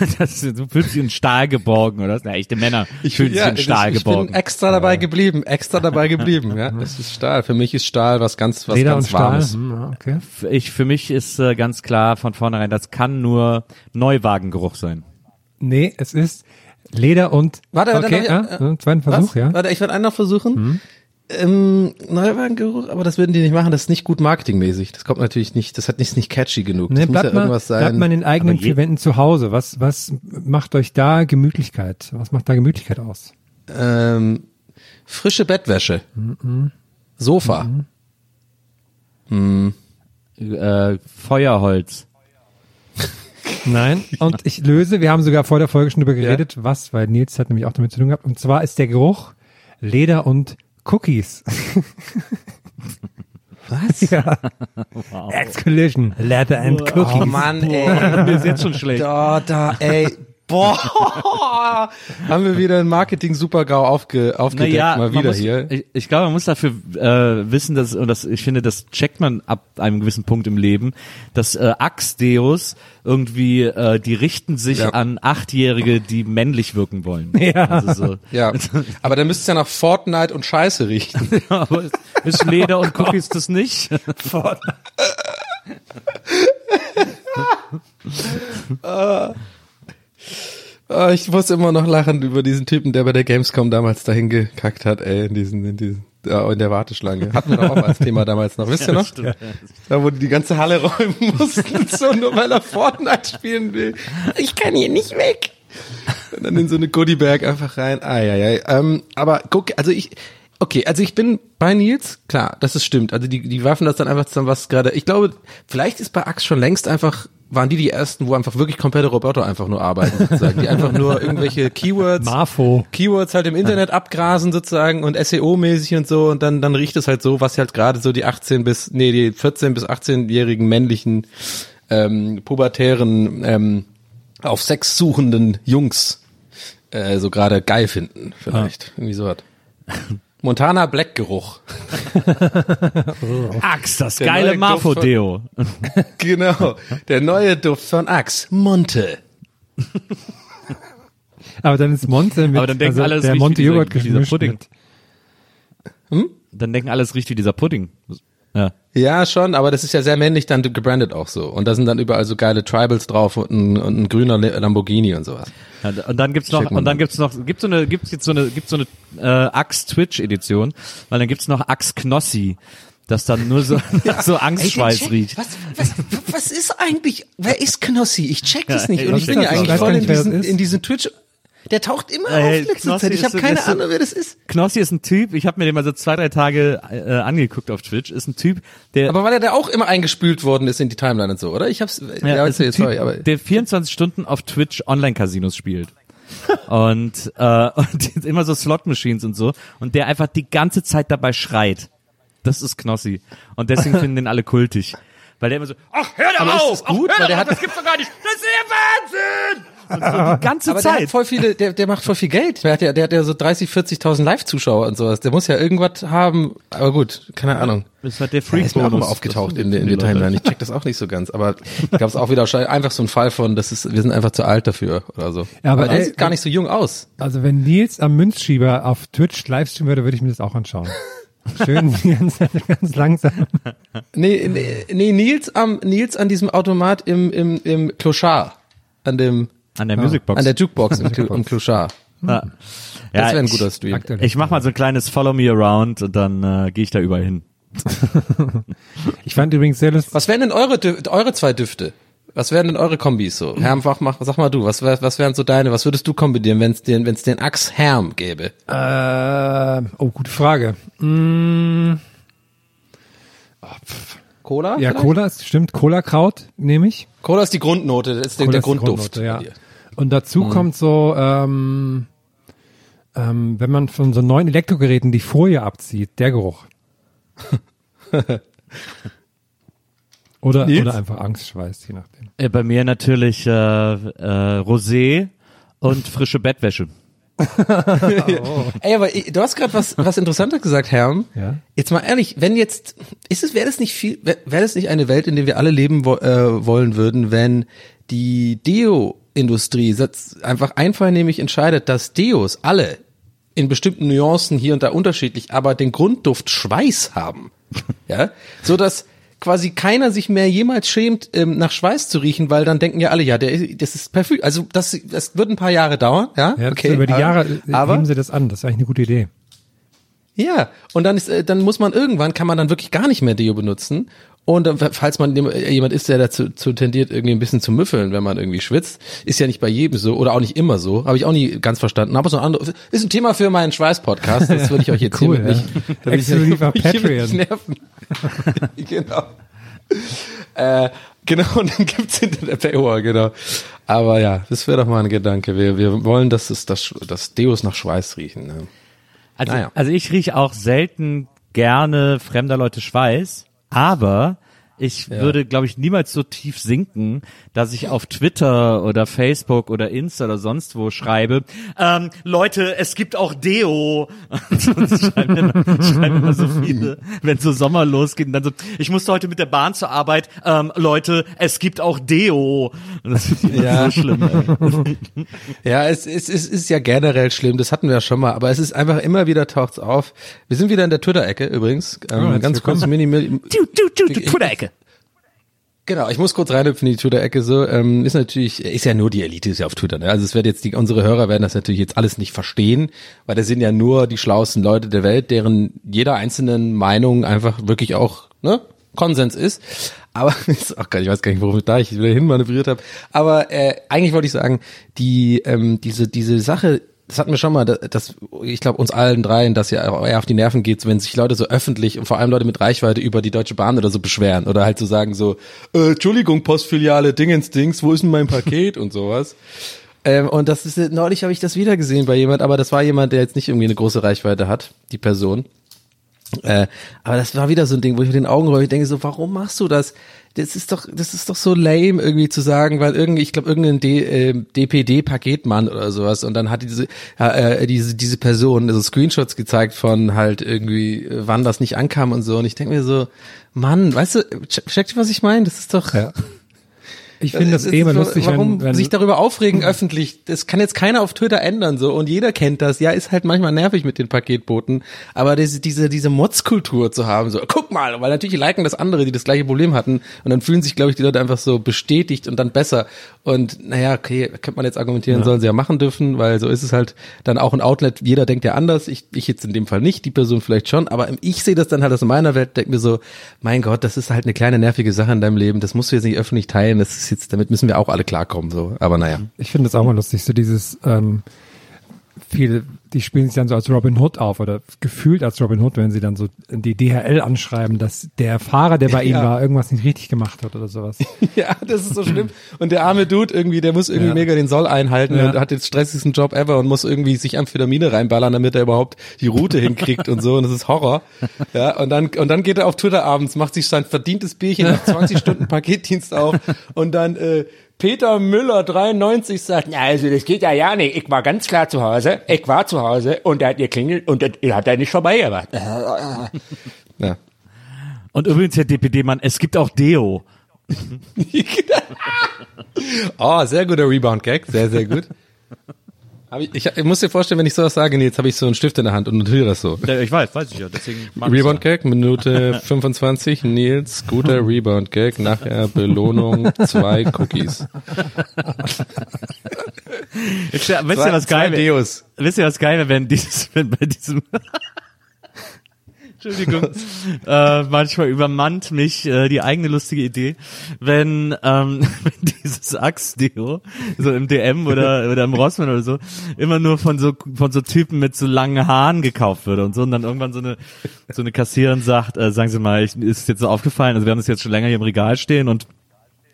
Das, du fühlst dich in Stahl geborgen, oder? Na, echte Männer fühlen sich in Stahl ich, ich geborgen. bin extra dabei geblieben, extra dabei geblieben, ja. Es ist Stahl. Für mich ist Stahl was ganz, was Leder ganz und Stahl. Warmes. Hm, ja, okay. Ich, für mich ist äh, ganz klar von vornherein, das kann nur Neuwagengeruch sein. Nee, es ist Leder und Warte, warte, okay, noch- ja, äh, zweiten Versuch, Was? ja. Warte, ich werde einen noch versuchen. Ähm, Neuwagengeruch, aber das würden die nicht machen, das ist nicht gut marketingmäßig. Das kommt natürlich nicht, das hat nicht, nicht catchy genug. Nee, das muss ja bleibt, mal, irgendwas bleibt sein. mal in den eigenen vier Wänden zu Hause. Was, was macht euch da Gemütlichkeit? Was macht da Gemütlichkeit aus? ähm, frische Bettwäsche. Sofa. Äh, Feuerholz. Nein. Und ich löse, wir haben sogar vor der Folge schon drüber geredet, was, weil Nils hat nämlich auch damit zu tun gehabt. Und zwar ist der Geruch Leder und Cookies. Was? ja. Ex-Collision, Leather and Cookies. Oh Mann, ey. Mir ist jetzt schon schlecht. Da, da, ey. Boah, haben wir wieder ein Marketing-Supergau aufge, aufgedeckt, mal man wieder muss, hier. Ich, ich glaube, man muss dafür äh, wissen, dass und das, ich finde, das checkt man ab einem gewissen Punkt im Leben, dass äh, Axe-Deos irgendwie, äh, die richten sich Ja. an Achtjährige, die männlich wirken wollen. Ja. Also so. Ja, aber dann müsste es ja nach Fortnite und Scheiße riechen. Aber ist, Leder und Cookies das nicht? Ah, ich muss immer noch lachen über diesen Typen, der bei der Gamescom damals dahin gekackt hat, ey, in diesen, in diesen, ja, in der Warteschlange. Hatten wir doch auch als Thema damals noch, wisst ihr noch? Da, wo die die ganze Halle räumen mussten, so nur weil er Fortnite spielen will. Ich kann hier nicht weg. Und dann in so eine Goodiebag einfach rein. Eieiei. Ähm, aber guck, also ich, okay, also ich bin bei Nils, klar, das ist stimmt. Also die, die werfen das dann einfach zusammen, was gerade, ich glaube, vielleicht ist bei Axe schon längst einfach, waren die die ersten, wo einfach wirklich komplette Roboter einfach nur arbeiten, sozusagen, die einfach nur irgendwelche Keywords, Marfo. Keywords halt im Internet abgrasen sozusagen und SEO-mäßig und so und dann, dann riecht es halt so, was halt gerade so die 18 bis, nee, die 14 bis 18-jährigen männlichen, ähm, pubertären, ähm, auf Sex suchenden Jungs äh, so gerade geil finden, vielleicht. Irgendwie so was. Montana Black Geruch. Axe, das Der geile von- Marfo-Deo. genau. Der neue Duft von Axe. Monte. Aber dann ist Monte mit, Aber dann denken also alle, es der riecht Monte wie dieser- Joghurt wie dieser Pudding. mit. Dann denken alle, es riecht wie dieser Pudding. Ja. Ja, schon, aber das ist ja sehr männlich dann gebrandet auch so. Und da sind dann überall so geile Tribals drauf und ein, und ein grüner Lamborghini und sowas. Ja, und dann gibt's noch, und dann an. gibt's noch, gibt's so eine, gibt's jetzt so eine, gibt's so eine äh, Axe Twitch Edition, weil dann gibt's noch Axe Knossi, das dann nur so, so Angstschweiß riecht. Was, was, was ist eigentlich, wer ist Knossi? Ich check das Ja, nicht. ey, Und ich bin ja eigentlich voll in diesen, in diesen Twitch. Der taucht immer Ey, auf letzte Knossi Zeit. Ich habe keine Ahnung, wer das ist. Knossi ist ein Typ, ich habe mir den mal so zwei, drei Tage äh, angeguckt auf Twitch, ist ein Typ, der Aber weil er da auch immer eingespült worden ist in die Timeline und so, oder? Ich hab's, ja, Ja, ist ein typ, sorry, aber. der 24 Stunden auf Twitch Online-Casinos spielt. und, äh, und immer so Slot-Machines und so. Und der einfach die ganze Zeit dabei schreit. Das ist Knossi. Und deswegen finden den alle kultig. Weil der immer so, ach, hör doch Aber ist auf! das gut? Ach, hör der doch hat- auf, das gibt's doch gar nicht! Das ist der Wahnsinn! Und so die ganze Aber der Zeit. hat voll viele, der, der macht voll viel Geld. Der hat ja, der hat ja so 30, 40.000 Live-Zuschauer und sowas. Der muss ja irgendwas haben. Aber gut, keine Ahnung. das hat der Der ist mir auch immer aufgetaucht in, der- in der Timeline. Ich check das auch nicht so ganz. Aber ich glaube, es auch wieder einfach so ein Fall von, das ist, wir sind einfach zu alt dafür oder so. Ja, aber aber der ey, sieht gar nicht so jung aus. Also wenn Nils am Münzschieber auf Twitch livestreamen würde, würde ich mir das auch anschauen. Schön ganz, ganz langsam. Nee, nee, nee Nils am, Nils an diesem Automat im, im, im Clochard. An dem, An der Musicbox. An der Jukebox im, im Clochard. ja. Das wäre ein ich- guter Stream. Aktuell. Ich mach mal so ein kleines Follow Me Around und dann äh, gehe ich da überall hin. Ich fand übrigens sehr lustig. Was wären denn eure, eure zwei Düfte? Was wären denn eure Kombis so? Herm, mach, mach, sag mal du, was, wär, was wären so deine, was würdest du kombinieren, wenn es den, wenn's den Axe Herm gäbe? Äh, oh, gute Frage. Mm, Cola? ja, vielleicht? Cola ist stimmt. Cola-Kraut nehme ich. Cola ist die Grundnote, das ist der, Cola der ist Grundduft. Ja. Und dazu kommt so, ähm, ähm, wenn man von so neuen Elektrogeräten die Folie abzieht, der Geruch. oder, Nils? oder einfach Angstschweiß, je nachdem. Äh, bei mir natürlich äh, äh, Rosé und frische Bettwäsche. Ey, aber ich- du hast gerade was, was Interessantes gesagt, Herm. Ja. Jetzt mal ehrlich, wenn jetzt, ist es, wäre das nicht viel, wäre wär das nicht eine Welt, in der wir alle leben wo, äh, wollen würden, wenn die Deo-Industrie einfach einvernehmlich entscheidet, dass Deos alle in bestimmten Nuancen hier und da unterschiedlich, aber den Grundduft Schweiß haben. Ja, so dass quasi keiner sich mehr jemals schämt, ähm, nach Schweiß zu riechen, weil dann denken ja alle, ja, der, das ist perfekt. Also das, das wird ein paar Jahre dauern, ja. Ja, okay. über die Jahre äh, aber geben sie das an. Das ist eigentlich eine gute Idee. ja, und dann ist, äh, dann muss man irgendwann kann man dann wirklich gar nicht mehr Deo benutzen. Und dann, falls man äh, jemand ist, der dazu zu tendiert, irgendwie ein bisschen zu müffeln, wenn man irgendwie schwitzt, ist ja nicht bei jedem so oder auch nicht immer so. Habe ich auch nie ganz verstanden. Aber so ein anderes ist ein Thema für meinen Schweiß-Podcast. Das würde ich euch jetzt Cool, hiermit ja. nicht, da will ich Exklusiv auf Patreon. nerven. genau. Äh, genau, und dann gibt's hinter der Paywall, genau. Aber ja, das wäre doch mal ein Gedanke. Wir, wir wollen, dass es das, das Deos nach Schweiß riechen. Ne? Also, Naja. also ich rieche auch selten gerne fremder Leute Schweiß, aber ich würde, glaube ich, niemals so tief sinken, dass ich auf Twitter oder Facebook oder Insta oder sonst wo schreibe, ähm, Leute, es gibt auch Deo. Schreiben immer, schreiben immer so viele, wenn so Sommer losgeht und dann so, ich musste heute mit der Bahn zur Arbeit, ähm, Leute, es gibt auch Deo. Das ist Ja. so schlimm. Ey. Ja, es, es, es ist ja generell schlimm, das hatten wir ja schon mal, aber es ist einfach immer wieder taucht's auf. Wir sind wieder in der Twitter-Ecke übrigens. Ähm, herzlich ganz kurz mini, mini Du, du, du, du, Twitter-Ecke. Genau, ich muss kurz reinhüpfen in die Twitter-Ecke so. Ähm, ist natürlich, ist ja nur die Elite, ist ja auf Twitter. Ne? Also es wird jetzt die, unsere Hörer werden das natürlich jetzt alles nicht verstehen, weil das sind ja nur die schlauesten Leute der Welt, deren jeder einzelnen Meinung einfach wirklich auch ne, Konsens ist. Aber ist nicht, ich weiß gar nicht, worum ich da ich wieder hin manövriert habe. Aber äh, eigentlich wollte ich sagen, die ähm, diese diese Sache das hatten wir schon mal, dass, ich glaube uns allen dreien, dass ja auch eher auf die Nerven geht, wenn sich Leute so öffentlich und vor allem Leute mit Reichweite über die Deutsche Bahn oder so beschweren oder halt so sagen so, äh, Entschuldigung, Postfiliale Dingensdings, wo ist denn mein Paket und sowas. Ähm, und das ist neulich habe ich das wieder gesehen bei jemand, aber das war jemand, der jetzt nicht irgendwie eine große Reichweite hat, die Person. Äh, aber das war wieder so ein Ding, wo ich mit den Augen roll, ich denke so, warum machst du das? Das ist doch, das ist doch so lame irgendwie zu sagen, weil irgendwie, ich glaube, irgendein äh, DPD-Paketmann oder sowas und dann hat diese, äh, diese, diese Person so Screenshots gezeigt von halt irgendwie, äh, wann das nicht ankam und so und ich denke mir so, Mann, weißt du, check, checkt was ich meine? Das ist doch, Ja. Ich finde das es eh immer so, lustig, warum wenn, wenn sich darüber aufregen öffentlich. Das kann jetzt keiner auf Twitter ändern so und jeder kennt das. Ja, ist halt manchmal nervig mit den Paketboten, aber diese diese diese Mods-Kultur zu haben, so guck mal, weil natürlich liken das andere, die das gleiche Problem hatten und dann fühlen sich, glaube ich, die Leute einfach so bestätigt und dann besser. Und naja, okay, könnte man jetzt argumentieren, sollen sie ja machen dürfen, weil so ist es halt dann auch ein Outlet. Jeder denkt ja anders. Ich ich jetzt in dem Fall nicht, die Person vielleicht schon, aber ich sehe das dann halt aus meiner Welt, denke mir so, mein Gott, das ist halt eine kleine nervige Sache in deinem Leben. Das musst du jetzt nicht öffentlich teilen. Das ist jetzt, damit müssen wir auch alle klarkommen, so. Aber naja. Ich finde das auch mal lustig, so dieses, ähm, viele, die spielen sich dann so als Robin Hood auf oder gefühlt als Robin Hood, wenn sie dann so die DHL anschreiben, dass der Fahrer, der bei ihnen Ja. war, irgendwas nicht richtig gemacht hat oder sowas. Ja, das ist so schlimm. Und der arme Dude irgendwie, der muss irgendwie Ja. mega den Soll einhalten Ja. und hat den stressigsten Job ever und muss irgendwie sich Amphetamine reinballern, damit er überhaupt die Route hinkriegt und so. Und das ist Horror. Ja, und dann, und dann geht er auf Twitter abends, macht sich sein verdientes Bierchen nach 20 Stunden Paketdienst auf und dann, äh, Peter Müller 93 sagt, Ja, also das geht ja ja nicht. Ich war ganz klar zu Hause. Ich war zu Hause und er hat geklingelt und er hat er nicht vorbeigemacht. ja. Und übrigens, Herr DPD-Mann, es gibt auch Deo. Oh, sehr guter Rebound-Gag, sehr, sehr gut. Hab ich, ich, ich muss dir vorstellen, wenn ich sowas sage, nee, jetzt habe ich so einen Stift in der Hand und notiere das so. Ja, ich weiß, weiß ich ja, deswegen Rebound Gag, Minute 25, Nils, guter Rebound Gag, nachher Belohnung, zwei Cookies. Jetzt, wisst ihr was geil wäre? Wisst ihr was geil wäre, wenn dieses, wenn bei diesem Entschuldigung, äh, manchmal übermannt mich äh, die eigene lustige Idee, wenn, ähm, wenn dieses Axe-Deo so im DM oder oder im Rossmann oder so immer nur von so von so Typen mit so langen Haaren gekauft würde und so und dann irgendwann so eine so eine Kassiererin sagt, äh, sagen Sie mal, ich, ist jetzt so aufgefallen, also wir haben das jetzt schon länger hier im Regal stehen und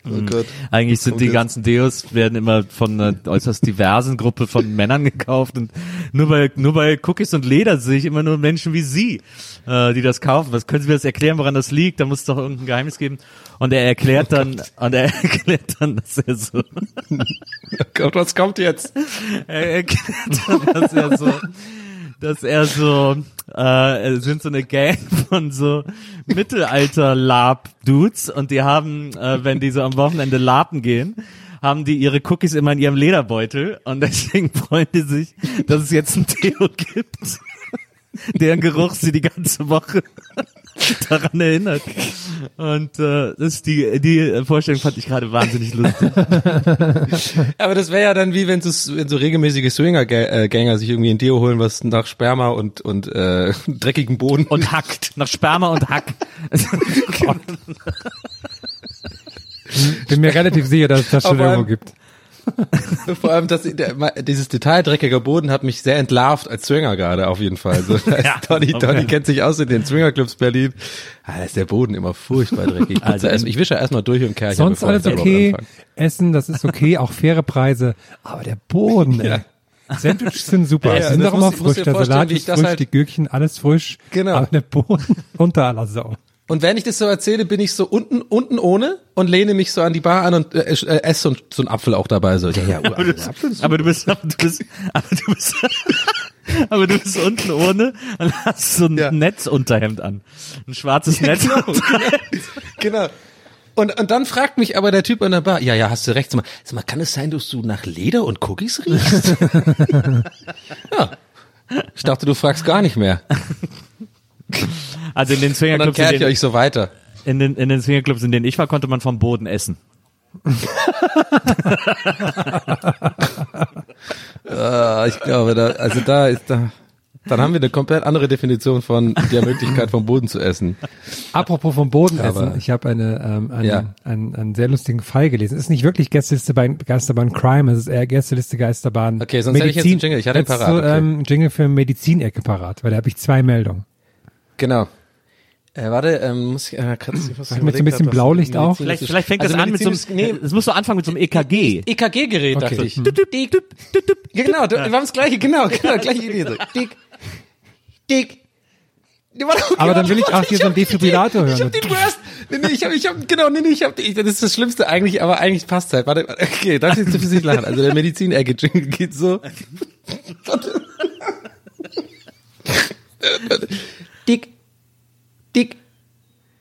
Oh Gott. eigentlich sind kommt die jetzt? ganzen Deos werden immer von einer äußerst diversen Gruppe von Männern gekauft und nur bei nur bei Cookies und Leder sehe ich immer nur Menschen wie Sie, äh, die das kaufen. Was können Sie mir das erklären, woran das liegt? Da muss es doch irgendein Geheimnis geben. Und er erklärt dann und er erklärt dann, dass er so Oh Gott, was kommt jetzt? er erklärt dann, dass er so dass er so äh, sind so eine Gang von so Mittelalter-Lab-Dudes und die haben, äh, wenn die so am Wochenende lapen gehen, haben die ihre Cookies immer in ihrem Lederbeutel und deswegen freuen die sich, dass es jetzt ein Theo gibt, deren Geruch sie die ganze Woche daran erinnert. Und äh, das ist die die Vorstellung fand ich gerade wahnsinnig lustig. Aber das wäre ja dann wie wenn, so- wenn so regelmäßige Swinger-Gänger sich irgendwie ein Deo holen, was nach Sperma und, und äh, dreckigem Boden. Und hackt nach Sperma und Hack. Bin mir relativ sicher, dass es das schon irgendwo gibt. Vor allem das, der, dieses Detail dreckiger Boden hat mich sehr entlarvt als Swinger gerade auf jeden Fall. So, Ja, Tony, okay. Tony kennt sich aus in den Swingerclubs Berlin. Ah, da ist der Boden immer furchtbar dreckig. Also, erst- ich wische ja erstmal durch und Kercher, Sonst alles okay. Essen, das ist okay, auch faire Preise. Aber der Boden, ey. Sandwiches sind super. Ja, ja, sind doch immer frisch. Der Salat ist frisch, halt- die Gürkchen, alles frisch. Genau. Aber der Boden unter aller Sau. Und wenn ich das so erzähle, bin ich so unten, unten ohne und lehne mich so an die Bar an und äh, äh, esse so, ein- so einen Apfel auch dabei. So, ja, ja, Aber du, aber du bist, aber du bist, aber du bist, aber du bist unten ohne und hast so ein Ja. Netzunterhemd an. Ein schwarzes Netz. genau. Und, und dann fragt mich aber der Typ an der Bar, ja, ja, hast du recht, sag mal, sag mal kann es sein, dass du nach Leder und Cookies riechst? ja. Ich dachte, du fragst gar nicht mehr. Also in den Und dann Swingerclubs, kehrt in ihr den, euch so weiter. in den, in den Swingerclubs, in denen ich war, konnte man vom Boden essen. Ah, ich glaube, da, also da ist da, dann haben wir eine komplett andere Definition von der Möglichkeit vom Boden zu essen. Apropos vom Boden Aber- essen, ich habe eine, ähm, einen, Ja. einen, einen sehr lustigen Fall gelesen. Es ist nicht wirklich Gästeliste bei Geisterbahn Crime, es ist eher Gästeliste Geisterbahn Okay, sonst hätte ich jetzt einen Jingle. Ich hatte Jetzt parat, So, okay. ähm, Jingle für Medizinecke parat, weil da habe ich zwei Meldungen. Genau. Äh, warte, ähm, muss ich, äh, kannst du was Mach mit so ein bisschen Blaulicht auch? Vielleicht, vielleicht fängt Also das an mit so einem, nee. es muss so anfangen mit so einem EKG. EKG-Gerät, Okay. dachte ich. Hm. Ja, genau, wir haben das gleiche, genau, genau, gleiche Idee. Dick, dick. Aber dann will ich auch hier so einen Defibrillator hören. Ich hab den Worst. Nee, nee, ich hab, ich hab, genau, nee, nee, ich hab, ich, das ist das Schlimmste eigentlich, aber eigentlich passt halt. Warte, warte, okay, darf ich jetzt für sich lachen. Also der Medizin-Ecke-Jingle geht so. Dick, dick,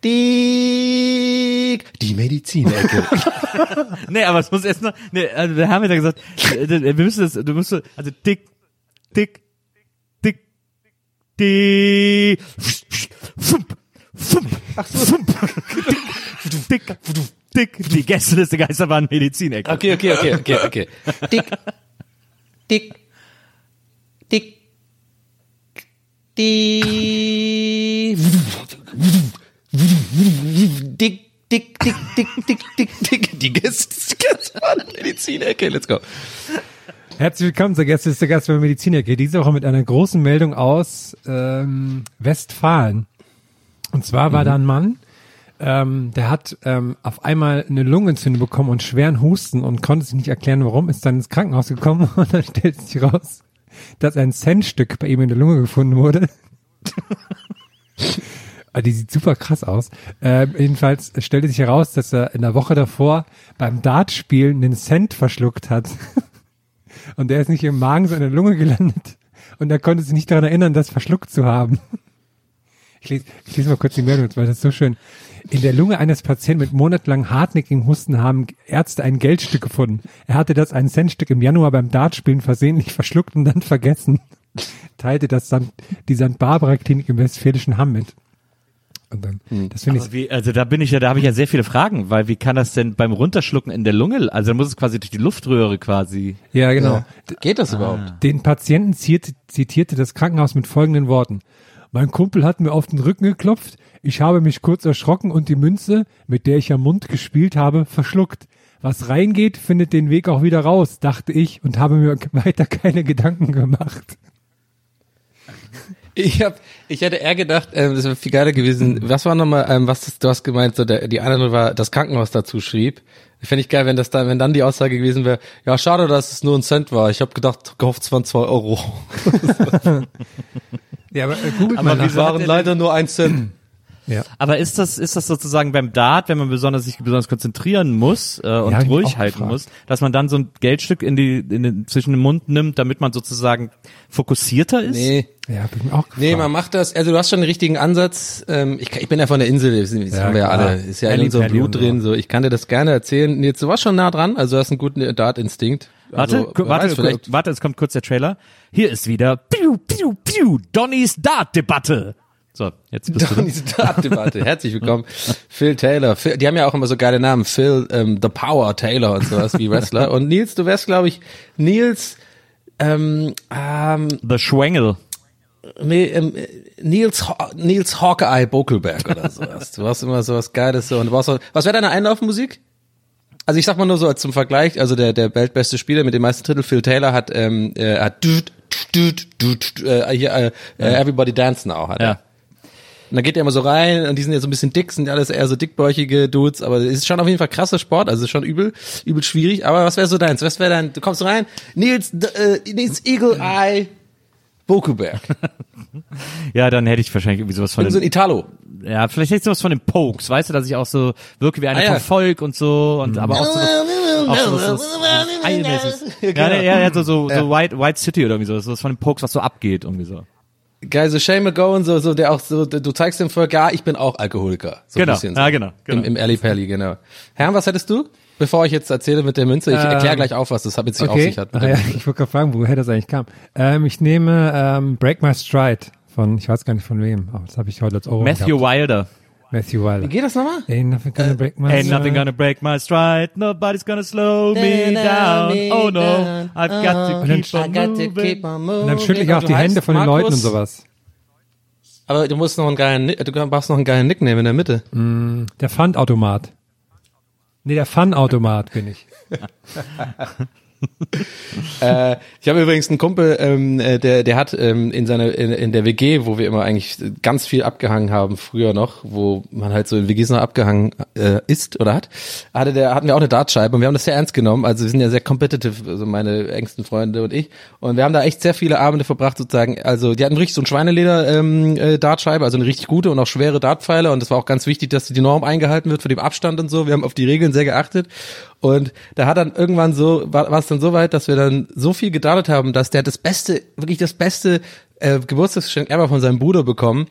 dick. Die Medizin-Ecke. Nee, aber es muss erst noch, nee, also wir haben ja gesagt, äh, wir müssen das, du musst so, also dick, dick, dick, dick, fump, fump, fump, dick, dick, die Gästeliste Geisterbahn Medizinecke. Okay, okay, okay, okay, okay. Dick, dick, dick, dick, dick, dick, dick, dick, dick, dick, dick, die Gäste- Medizinecke, let's go. Herzlich willkommen zur Gästeliste Gast bei Medizinecke. Diese Woche mit einer großen Meldung aus ähm, Westfalen. Und zwar war da ein Mann, ähm, der hat ähm, auf einmal eine Lungenentzündung bekommen und schweren Husten und konnte sich nicht erklären, warum, ist dann ins Krankenhaus gekommen und dann stellt sich raus, dass ein Centstück bei ihm in der Lunge gefunden wurde. Ah, Die sieht super krass aus. Ähm, jedenfalls stellte sich heraus, dass er in der Woche davor beim Dartspielen einen Cent verschluckt hat. Und der ist nicht im Magen, sondern in der Lunge gelandet. Und er konnte sich nicht daran erinnern, das verschluckt zu haben. Ich lese, ich lese mal kurz die Meldung, weil das ist so schön. In der Lunge eines Patienten mit monatelang hartnäckigem Husten haben Ärzte ein Geldstück gefunden. Er hatte das ein Centstück im Januar beim Dartspielen versehentlich verschluckt und dann vergessen. Teilte das die St. Barbara Klinik im Westfälischen Hamm mit. Und dann, Hm. das finde ich, wie, also da bin ich ja, da habe ich ja sehr viele Fragen, weil wie kann das denn beim Runterschlucken in der Lunge, also dann muss es quasi durch die Luftröhre quasi. ja genau. Geht das überhaupt? Den Patienten zitierte, zitierte das Krankenhaus mit folgenden Worten. Mein Kumpel hat mir auf den Rücken geklopft, ich habe mich kurz erschrocken und die Münze, mit der ich am Mund gespielt habe, verschluckt. Was reingeht, findet den Weg auch wieder raus, dachte ich und habe mir weiter keine Gedanken gemacht. Ich hab, ich hätte eher gedacht, ähm, das wäre viel geiler gewesen. Was war nochmal, ähm, was ist, du hast gemeint, so der, die andere war, das Krankenhaus dazu schrieb. Fände ich geil, wenn das dann, wenn dann die Aussage gewesen wäre, ja, schade, dass es nur ein Cent war. Ich habe gedacht, gehofft, es waren zwei Euro. Ja, aber äh, googelt Aber mal hat der leider nur ein Cent. Ja. Aber ist das, ist das sozusagen beim Dart, wenn man besonders sich besonders konzentrieren muss äh, und Ja, ruhig halten gefragt. muss, dass man dann so ein Geldstück in die, in den, zwischen den Mund nimmt, damit man sozusagen fokussierter ist? Nee. Ja, hab ich mir auch gefragt. Nee, man macht das, also du hast schon den richtigen Ansatz. Ähm, ich, ich bin ja von der Insel, das, Ja, haben wir ja alle, ist ja in unserem Blut drin. So, ich kann dir das gerne erzählen. Jetzt, du warst schon nah dran, also du hast einen guten Dart-Instinkt. Warte, Also, warte, weiß, vielleicht, warte, es kommt kurz der Trailer. Hier ist wieder Piu, Piu, Piu, Donnys Dart-Debatte. So, jetzt bist du drin. diese Dart-Debatte. Herzlich willkommen, Phil Taylor. Phil, die haben ja auch immer so geile Namen. Phil, ähm, The Power Taylor und sowas wie Wrestler. Und Nils, du wärst, glaube ich, Nils, ähm, ähm, The Schwengel. nee, ähm, Nils, Nils Hawkeye Bokelberg oder sowas. Du hast immer sowas Geiles so. Und du warst so, was wäre deine Einlaufmusik? Also ich sag mal nur so als zum Vergleich, also der, der weltbeste Spieler mit den meisten Titel, Phil Taylor, hat, ähm, äh, hat düt, düt, düt, äh, hier, äh, äh, Everybody Dance Now hat. Ja. Und da geht er immer so rein und die sind ja so ein bisschen dick, sind ja alles eher so dickbäuchige Dudes, aber es ist schon auf jeden Fall krasser Sport, also es ist schon übel, übel schwierig. Aber was wäre so deins? Was wäre dein, du kommst rein, Nils, äh, Nils Eagle Eye Bokuberg. Ja, dann hätte ich wahrscheinlich irgendwie sowas von Irgend so ein Italo. ja, vielleicht hätte ich sowas von den Pokes, weißt du, dass ich auch so wirke wie einer Ah, ja. vom Volk und so und aber auch so was, auch so was, so was Eilmäßiges. Ja, ja, ja, ja, so, so, so White, White City oder irgendwie so, sowas von den Pokes, was so abgeht, irgendwie so. Geil, so Shane McGowan, so, so, der auch so, du zeigst dem Volk, ja, ich bin auch Alkoholiker. So ein Genau, bisschen so. ja, genau, genau. Im, im Alley Pally, genau. Herrn, was hättest du? Bevor ich jetzt erzähle mit der Münze, ich Ähm, erkläre gleich auf, was das jetzt sich auf Okay. sich hat. Ah, ja, ich wollte gerade fragen, woher das eigentlich kam. Ähm, ich nehme ähm, Break My Stride von, ich weiß gar nicht von wem, aber das habe ich heute als Ohrwurm Matthew gehabt. Wilder. Matthew Wilder. Wie geht das nochmal? Ain't nothing gonna break my Ain't nothing stride. gonna break my stride, nobody's gonna slow me down. Oh no, I've got to dann- keep on moving. Und dann schüttle ich auch die Hände von den Leuten und sowas. Aber du musst noch einen geilen, du brauchst noch einen geilen Nickname in der Mitte. Der Pfandautomat. Nee, der Fun-Automat bin ich. Äh, ich habe übrigens einen Kumpel, ähm, äh, der, der hat ähm, in seiner in, in der WG, wo wir immer eigentlich ganz viel abgehangen haben, früher noch, wo man halt so in WGs noch abgehangen äh, ist oder hat, hatte der hatten wir auch eine Dartscheibe und wir haben das sehr ernst genommen. Also wir sind ja sehr competitive, also meine engsten Freunde und ich. Und wir haben da echt sehr viele Abende verbracht, sozusagen. Also die hatten richtig so ein Schweineleder ähm, äh, Dartscheibe, also eine richtig gute und auch schwere Dartpfeile. Und es war auch ganz wichtig, dass die Norm eingehalten wird für den Abstand und so. Wir haben auf die Regeln sehr geachtet. Und da hat dann irgendwann so, war, war es dann so weit, dass wir dann so viel gedartet haben, dass der das beste, wirklich das beste äh, Geburtstagsgeschenk ever von seinem Bruder bekommen.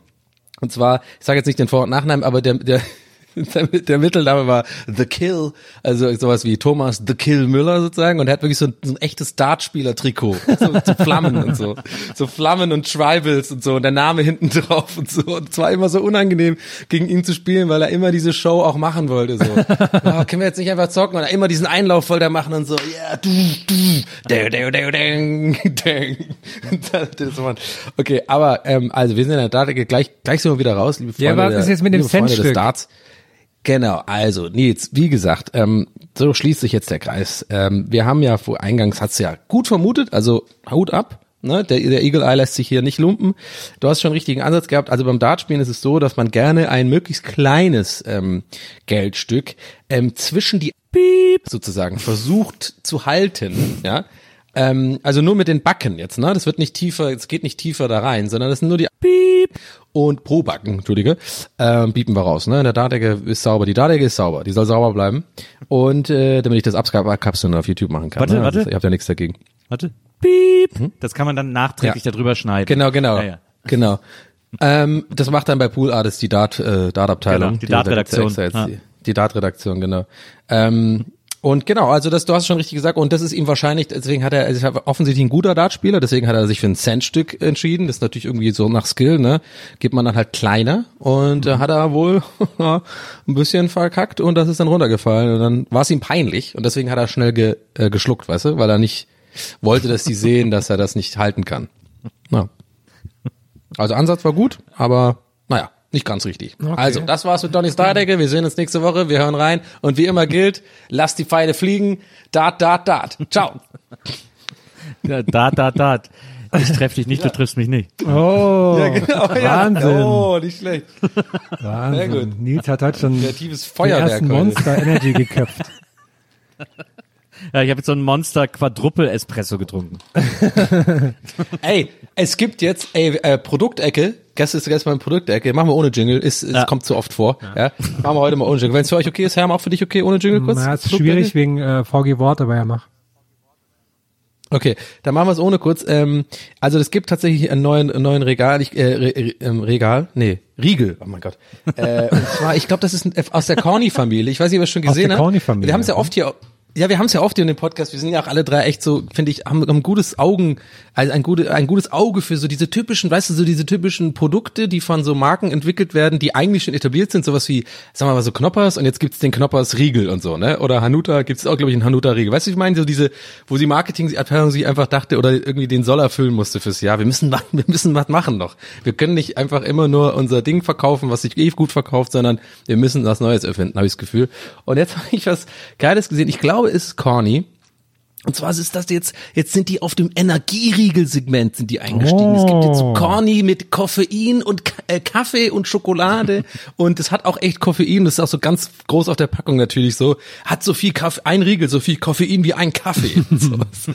Und zwar, ich sage jetzt nicht den Vor- und Nachnamen, aber der, der, der, Mittelname war The Kill, also sowas wie Thomas The Kill Müller sozusagen. Und er hat wirklich so ein, so ein echtes Dartspieler-Trikot, so, so Flammen und so, so Flammen und Tribals und so und der Name hinten drauf und so. Und es war immer so unangenehm, gegen ihn zu spielen, weil er immer diese Show auch machen wollte. So, oh, können wir jetzt nicht einfach zocken oder immer diesen Einlauf voll da machen und so, ja, du, du, ding, ding, ding. Und dann- das war- Okay, aber ähm, also wir sind in der Dart, gleich, gleich sind wir wieder raus, liebe Freunde. Ja, was ist jetzt mit dem Centstück? Genau, also Nils, wie gesagt, ähm, so schließt sich jetzt der Kreis. Ähm, wir haben ja vor eingangs, hat's ja gut vermutet, also Hut ab. Ne, der, der Eagle Eye lässt sich hier nicht lumpen. Du hast schon einen richtigen Ansatz gehabt. Also beim Dartspielen ist es so, dass man gerne ein möglichst kleines ähm, Geldstück ähm, zwischen die Piep sozusagen versucht zu halten. Ja, ähm, also nur mit den Backen jetzt. Ne, das wird nicht tiefer, es geht nicht tiefer da rein, sondern das sind nur die Piep und pro Backen, Entschuldige, ähm, biepen wir raus. Ne? In der Dardecke ist sauber, die Dardecke ist sauber, die soll sauber bleiben. Und äh, damit ich das abkapseln auf YouTube machen kann. Warte, ne? warte. Also, ihr habt ja nichts dagegen. Warte. Piep. Das kann man dann nachträglich Ja. darüber schneiden. Genau, genau, Ja, ja. genau. Ähm, das macht dann bei Pool Artists die Dart, äh, Dart-Abteilung. Genau, die Dart-Redaktion, die Dart-Redaktion, genau. Ähm, Und genau, also das, du hast schon richtig gesagt, und das ist ihm wahrscheinlich, deswegen hat er, also er offensichtlich ein guter Dartspieler, deswegen hat er sich für ein Centstück entschieden. Das ist natürlich irgendwie so nach Skill, ne? Gibt man dann halt kleiner und äh, hat er wohl ein bisschen verkackt und das ist dann runtergefallen und dann war es ihm peinlich und deswegen hat er schnell ge, äh, geschluckt, weißt du, weil er nicht wollte, dass die sehen, dass er das nicht halten kann. Ja. Also Ansatz war gut, aber nicht ganz richtig. Also, das war's mit Donny Stardecke. Wir sehen uns nächste Woche. Wir hören rein. Und wie immer gilt, lasst die Pfeile fliegen. Dart, dart, dart. Ciao. Ja, Dart, Dart, Dart. Ich treffe dich nicht, du triffst mich nicht. Oh, genau, Wahnsinn. Oh, nicht schlecht. Wahnsinn. Sehr gut. Nils hat heute schon Kreatives den Feuerwerk ersten heute. Monster Energy geköpft. Ja, ich habe jetzt so einen Monster Quadruple Espresso getrunken. Ey, es gibt jetzt, ey, äh, Produktecke. Gestern ist gestern mal Produktecke. Machen wir ohne Jingle. Ist, es Ja. kommt zu oft vor. Ja. Machen wir heute mal ohne Jingle. Wenn es für euch okay ist, Herr, auch für dich okay ohne Jingle kurz? Na, ist schwierig wegen äh, VG Wort, aber ja, mach. Okay, dann machen wir es ohne kurz. Ähm, also es gibt tatsächlich einen neuen, einen neuen Regal, ich, äh, Re, Re, ähm, Regal, nee, Riegel, oh mein Gott. Äh, und zwar, ich glaube, das ist ein, aus der Corny-Familie. Ich weiß nicht, ob ihr es schon Aus gesehen der habt. Corny-Familie, Wir haben es ja oft hier, ja, wir haben es ja oft hier in dem Podcast. Wir sind ja auch alle drei echt so, finde ich, haben ein gutes Augen, also ein, gute, ein gutes Auge für so diese typischen, weißt du, so diese typischen Produkte, die von so Marken entwickelt werden, die eigentlich schon etabliert sind, sowas wie, sagen wir mal so Knoppers und jetzt gibt's den Knoppers Riegel und so, ne? Oder Hanuta gibt's auch, glaube ich, einen Hanuta Riegel. Weißt du, ich meine, so diese, wo sie Marketingabteilung sich einfach dachte oder irgendwie den Soll erfüllen musste fürs Jahr. Wir müssen, wir müssen was machen noch. Wir können nicht einfach immer nur unser Ding verkaufen, was sich eh gut verkauft, sondern wir müssen was Neues erfinden, habe ich das Gefühl. Und jetzt habe ich was Geiles gesehen. Ich glaube, es ist Corny. Und zwar ist das jetzt, jetzt sind die auf dem Energieriegel-Segment sind die eingestiegen. Es gibt jetzt so Oh. Corny mit Koffein und äh, Kaffee und Schokolade und es hat auch echt Koffein, das ist auch so ganz groß auf der Packung natürlich so, hat so viel Kaffee, ein Riegel, so viel Koffein wie ein Kaffee. und sowas.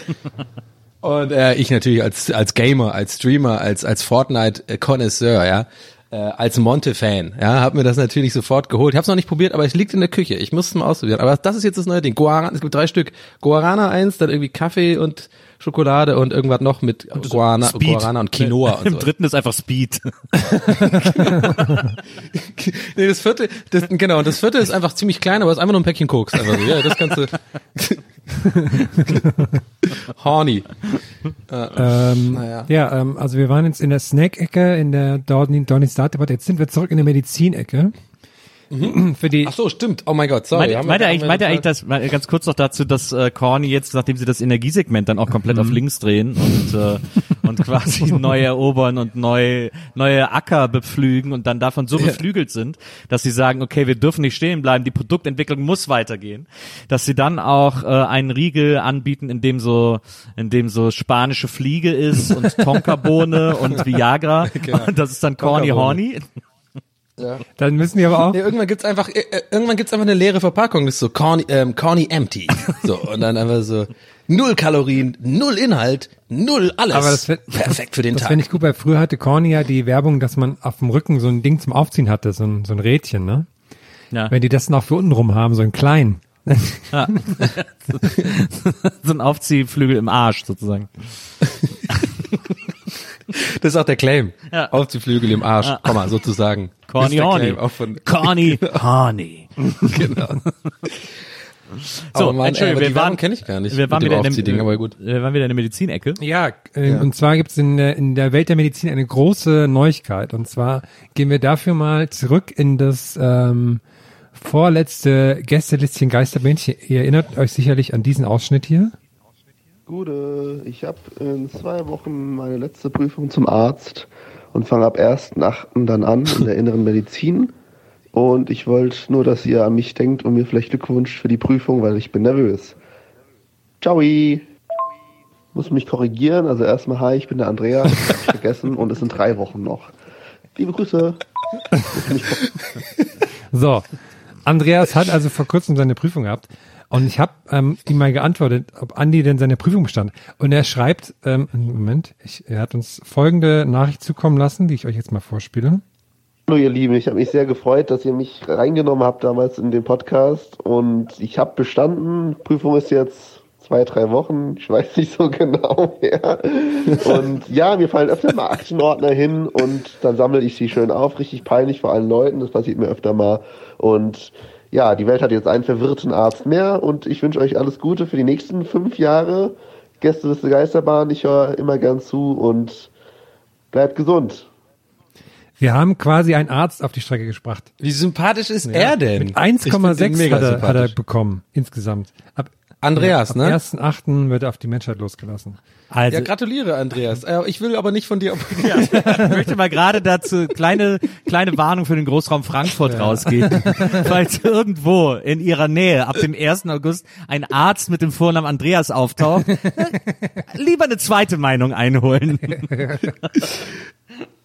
Und äh, ich natürlich als als Gamer, als Streamer, als als Fortnite Connoisseur, ja, äh, als Monte-Fan, ja, hab mir das natürlich sofort geholt. Ich habe es noch nicht probiert, aber es liegt in der Küche. Ich muss es mal ausprobieren. Aber das ist jetzt das neue Ding. Guarana, es gibt drei Stück. Guarana eins, dann irgendwie Kaffee und Schokolade und irgendwas noch mit Guarana, Speed. Guarana und Quinoa und Im so. dritten ist einfach Speed. Nee, das vierte, das, genau, und das vierte ist einfach ziemlich klein, aber ist einfach nur ein Päckchen Koks. Einfach so. Ja, das kannst du. Horny. Ähm, Naja. Ja, ähm, also wir waren jetzt in der Snack-Ecke, in der Donny Start Debatte. Jetzt sind wir zurück in der Medizin-Ecke. Für die, Ach so, stimmt. Oh mein Gott, sorry. Meint, meint er eigentlich, meint er eigentlich das, ganz kurz noch dazu, dass äh, Corny jetzt, nachdem sie das Energiesegment dann auch komplett auf links drehen und, äh, und quasi neu erobern und neu, neue Acker bepflügen und dann davon so beflügelt sind, dass sie sagen, okay, wir dürfen nicht stehen bleiben, die Produktentwicklung muss weitergehen, dass sie dann auch äh, einen Riegel anbieten, in dem so, in dem so spanische Fliege ist und Tonkabohne und Viagra. Und das ist dann Corny Tonkabohne. Horny. dann müssen die aber auch, Nee, irgendwann gibt's einfach, äh, äh, irgendwann gibt's einfach eine leere Verpackung, das ist so Corny, ähm, Corny Empty. So, und dann einfach so, null Kalorien, null Inhalt, null alles. Aber das wär- Perfekt für den das Tag. finde ich gut, weil früher hatte Corny ja die Werbung, dass man auf dem Rücken so ein Ding zum Aufziehen hatte, so ein, so ein Rädchen, ne? Ja. Wenn die das noch für unten rum haben, so ein klein. so ein Aufziehflügel im Arsch sozusagen. Das ist auch der Claim. Ja. Aufzuflügel im Arsch, Komma, sozusagen. Corny Das ist der Horny. Claim Auch von, Corny Horny. genau. So, Mann, ey, Entschuldigung, aber wir die waren- kenne ich gar nicht. Wir waren dem wieder in Aufziehding, der, aber gut. wir waren wieder in der Medizinecke. Ja, äh, und zwar gibt es in, der- in der Welt der Medizin eine große Neuigkeit. Und zwar gehen wir dafür mal zurück in das ähm, vorletzte Gästelistchen Geisterbändchen. Ihr erinnert euch sicherlich an diesen Ausschnitt hier. Gute, ich habe in zwei Wochen meine letzte Prüfung zum Arzt und fange ab 1.8. dann an in der inneren Medizin. Und ich wollte nur, dass ihr an mich denkt und mir vielleicht Glückwunsch für die Prüfung, weil ich bin nervös. Ciao! Muss mich korrigieren, also erstmal hi, ich bin der Andrea, ich vergessen und es sind drei Wochen noch. Liebe Grüße! So, Andreas hat also vor kurzem seine Prüfung gehabt und ich habe ähm, ihm mal geantwortet, ob Andi denn seine Prüfung bestand. Und er schreibt, ähm, Moment, ich, er hat uns folgende Nachricht zukommen lassen, die ich euch jetzt mal vorspiele. Hallo ihr Lieben, ich habe mich sehr gefreut, dass ihr mich reingenommen habt damals in den Podcast und ich habe bestanden. Prüfung ist jetzt zwei, drei Wochen, ich weiß nicht so genau mehr. Und ja, mir fallen öfter mal Aktenordner hin und dann sammle ich sie schön auf, richtig peinlich vor allen Leuten, das passiert mir öfter mal. Und ja, die Welt hat jetzt einen verwirrten Arzt mehr und ich wünsche euch alles Gute für die nächsten fünf Jahre. Gästeliste Geisterbahn, ich höre immer gern zu und bleibt gesund. Wir haben quasi einen Arzt auf die Strecke gebracht. Wie sympathisch ist er denn? Mit Ich find ihn 1,6 mega hat, er- hat er sympathisch. bekommen, insgesamt. Ab, Andreas, ab ne? 1.8. wird er auf die Menschheit losgelassen. Also, Ja, gratuliere, Andreas. Äh, Ich will aber nicht von dir. ich möchte mal gerade dazu kleine kleine Warnung für den Großraum Frankfurt rausgeben. Falls irgendwo in ihrer Nähe ab dem 1. August ein Arzt mit dem Vornamen Andreas auftaucht, lieber eine zweite Meinung einholen.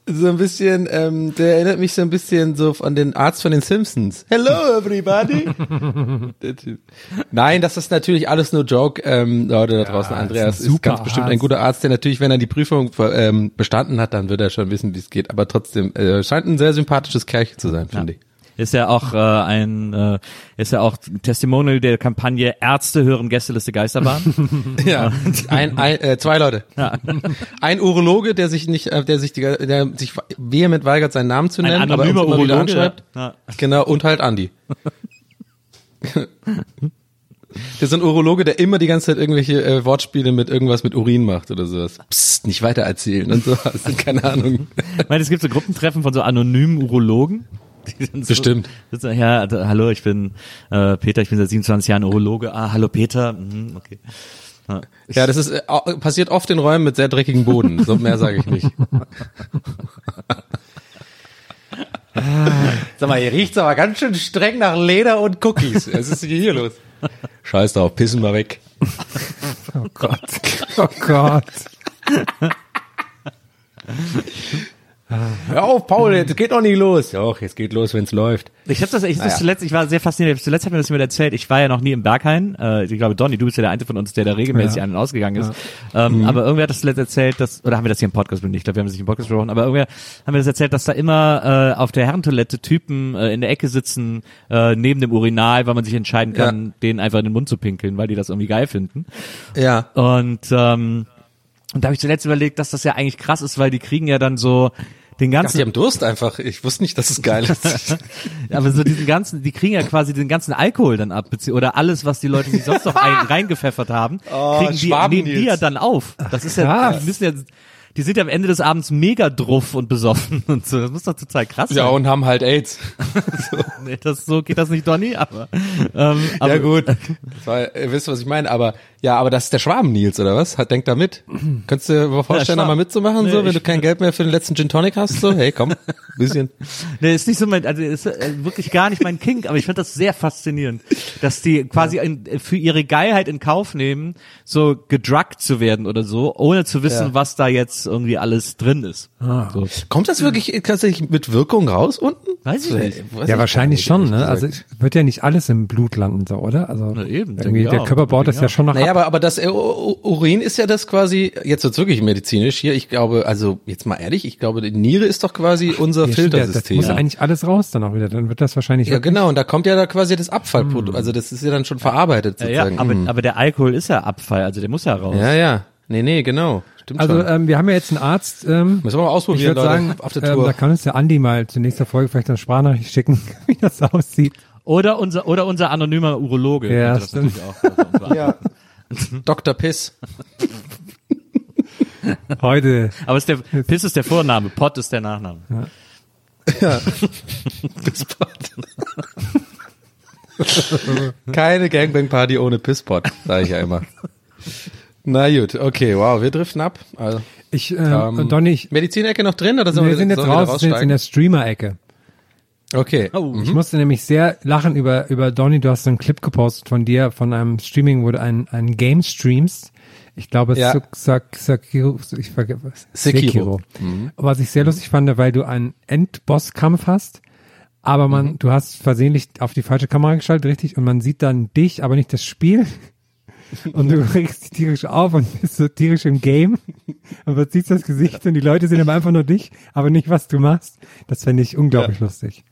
So ein bisschen, ähm, der erinnert mich so ein bisschen so an den Arzt von den Simpsons. Hello everybody. Der Typ. Nein, das ist natürlich alles nur Joke, ähm, Leute da draußen. ist Andreas ist, super ganz bestimmt ein Arzt. guter Arzt, der natürlich, wenn er die Prüfung ähm, bestanden hat, dann wird er schon wissen, wie es geht. Aber trotzdem, äh, scheint ein sehr sympathisches Kerlchen zu sein, finde ich. Ist ja auch äh, ein äh, ist ja auch Testimonial der Kampagne Ärzte hören Gästeliste Geisterbahn. Ja, ein, ein, äh, zwei Leute. Ein Urologe, der sich nicht, äh, der sich, die, der sich vehement weigert, seinen Namen zu Ein nennen, aber uns anonymer immer wieder Urologe. anschreibt. Ja. Genau, und halt Andi. Der ist ein Urologe, der immer die ganze Zeit irgendwelche äh, Wortspiele mit irgendwas mit Urin macht oder sowas. Psst, nicht weiter erzählen und so. Das sind keine Ahnung. Ich meine, es gibt so Gruppentreffen von so anonymen Urologen. So Bestimmt. sitzen, ja, da, hallo, ich bin äh, Peter, ich bin seit 27 Jahren Urologe. Ah, hallo Peter. Mhm, okay. Ja, das ist äh, passiert oft in Räumen mit sehr dreckigem Boden. So mehr sage ich nicht. Sag mal, hier riecht's aber ganz schön streng nach Leder und Cookies. Was ist denn hier los? Scheiß drauf, pissen wir weg. Oh Gott. Oh Gott. Hör auf, Paul, jetzt geht noch nicht los. Doch, jetzt geht los, wenn's läuft. Ich habe das, ich, das Naja. zuletzt, ich war sehr fasziniert. Zuletzt hat mir das jemand erzählt. Ich war ja noch nie im Berghain. Äh, ich glaube, Donny, du bist ja der Einzige von uns, der da regelmäßig Ja. ein- und ausgegangen ist. Ähm, Aber irgendwer hat das zuletzt erzählt, dass, oder haben wir das hier im Podcast benutzt? Ich glaube, wir haben das nicht im Podcast besprochen, aber irgendwer haben wir das erzählt, dass da immer äh, auf der Herrentoilette Typen äh, in der Ecke sitzen, äh, neben dem Urinal, weil man sich entscheiden kann, denen einfach in den Mund zu pinkeln, weil die das irgendwie geil finden. Ja. Und ähm, und da habe ich zuletzt überlegt, dass das ja eigentlich krass ist, weil die kriegen ja dann so den Ach, ganzen die haben Durst einfach. Ich wusste nicht, dass es geil ist. aber so diesen ganzen, die kriegen ja quasi den ganzen Alkohol dann ab, oder alles, was die Leute sich sonst noch ein, reingepfeffert haben, Oh, kriegen die, nehmen die ja dann auf. Das ist ja, die müssen ja, die sind ja am Ende des Abends mega druff und besoffen und so. Das muss doch total krass ja, sein. und haben halt AIDS. Nee, das, so geht das nicht, Donny, aber, ähm, aber ja gut, das war, ihr wisst, was ich meine, aber ja, aber das ist der Schwaben Nils oder was? Hat denkt da mit. Könntest du dir mal vorstellen, Ja, da mal mitzumachen, Nee, so, wenn du kein Geld mehr für den letzten Gin Tonic hast, so, hey, komm, bisschen. Nee, ist nicht so mein, also ist äh, wirklich gar nicht mein Kink, aber ich finde das sehr faszinierend, dass die quasi in, für ihre Geilheit in Kauf nehmen, so gedruckt zu werden oder so, ohne zu wissen, Ja. was da jetzt irgendwie alles drin ist. So. Kommt das wirklich tatsächlich mit Wirkung raus unten? Weiß ich nicht. weiß Ja, ich wahrscheinlich schon, ne? Also wird ja nicht alles im Blut landen, so, oder? Also Na eben, irgendwie der auch. Körper baut das ja schon noch Naja. Aber, aber das äh, Urin ist ja das quasi, jetzt wird's wirklich medizinisch hier, ich glaube, also jetzt mal ehrlich, ich glaube, die Niere ist doch quasi unser Ja, ja, Das Filtersystem. muss eigentlich alles raus dann auch wieder. Dann wird das wahrscheinlich Ja, genau, und da kommt ja da quasi das Abfallprodukt, also das ist ja dann schon verarbeitet Ja, ja, sozusagen. aber, Mhm. aber der Alkohol ist ja Abfall, also der muss ja raus. ja, ja, nee, nee, genau, stimmt Also schon. ähm, wir haben ja jetzt einen Arzt. Ähm, Müssen wir mal ich ausprobieren, würde Leute, sagen, auf der ähm, Tour. da kann uns der Andi mal zur nächsten Folge vielleicht eine Sprachnachricht schicken, wie das aussieht. Oder unser, oder unser anonymer Urologe. Ja, das stimmt. natürlich auch. ja. Dr. Piss. Heute. Aber ist der, Piss ist der Vorname, Pott ist der Nachname. Keine Gangbang-Party ohne Pisspot, sage ich ja immer. Na gut, okay, wow, wir driften ab. Also, Ich, äh, ähm, Donny, ich, Medizinecke noch drin oder wir sollen sind jetzt wir raus, wir sind jetzt in der Streamer-Ecke. Okay. Oh, Ich musste nämlich sehr lachen über, über Donny, du hast so einen Clip gepostet von dir, von einem Streaming, wo du ein, ein Game streamst. Ich glaube, Ja. Sak- Sakiro, ich vergesse, was? Sekiro. Mhm. Was ich sehr lustig fand, weil du einen Endbosskampf hast, aber man, Mhm. du hast versehentlich auf die falsche Kamera geschaltet, richtig, und man sieht dann dich, aber nicht das Spiel. Und du regst dich tierisch auf und bist so tierisch im Game. Und sieht das Gesicht und die Leute sehen aber einfach nur dich, aber nicht, was du machst. Das fände ich unglaublich lustig.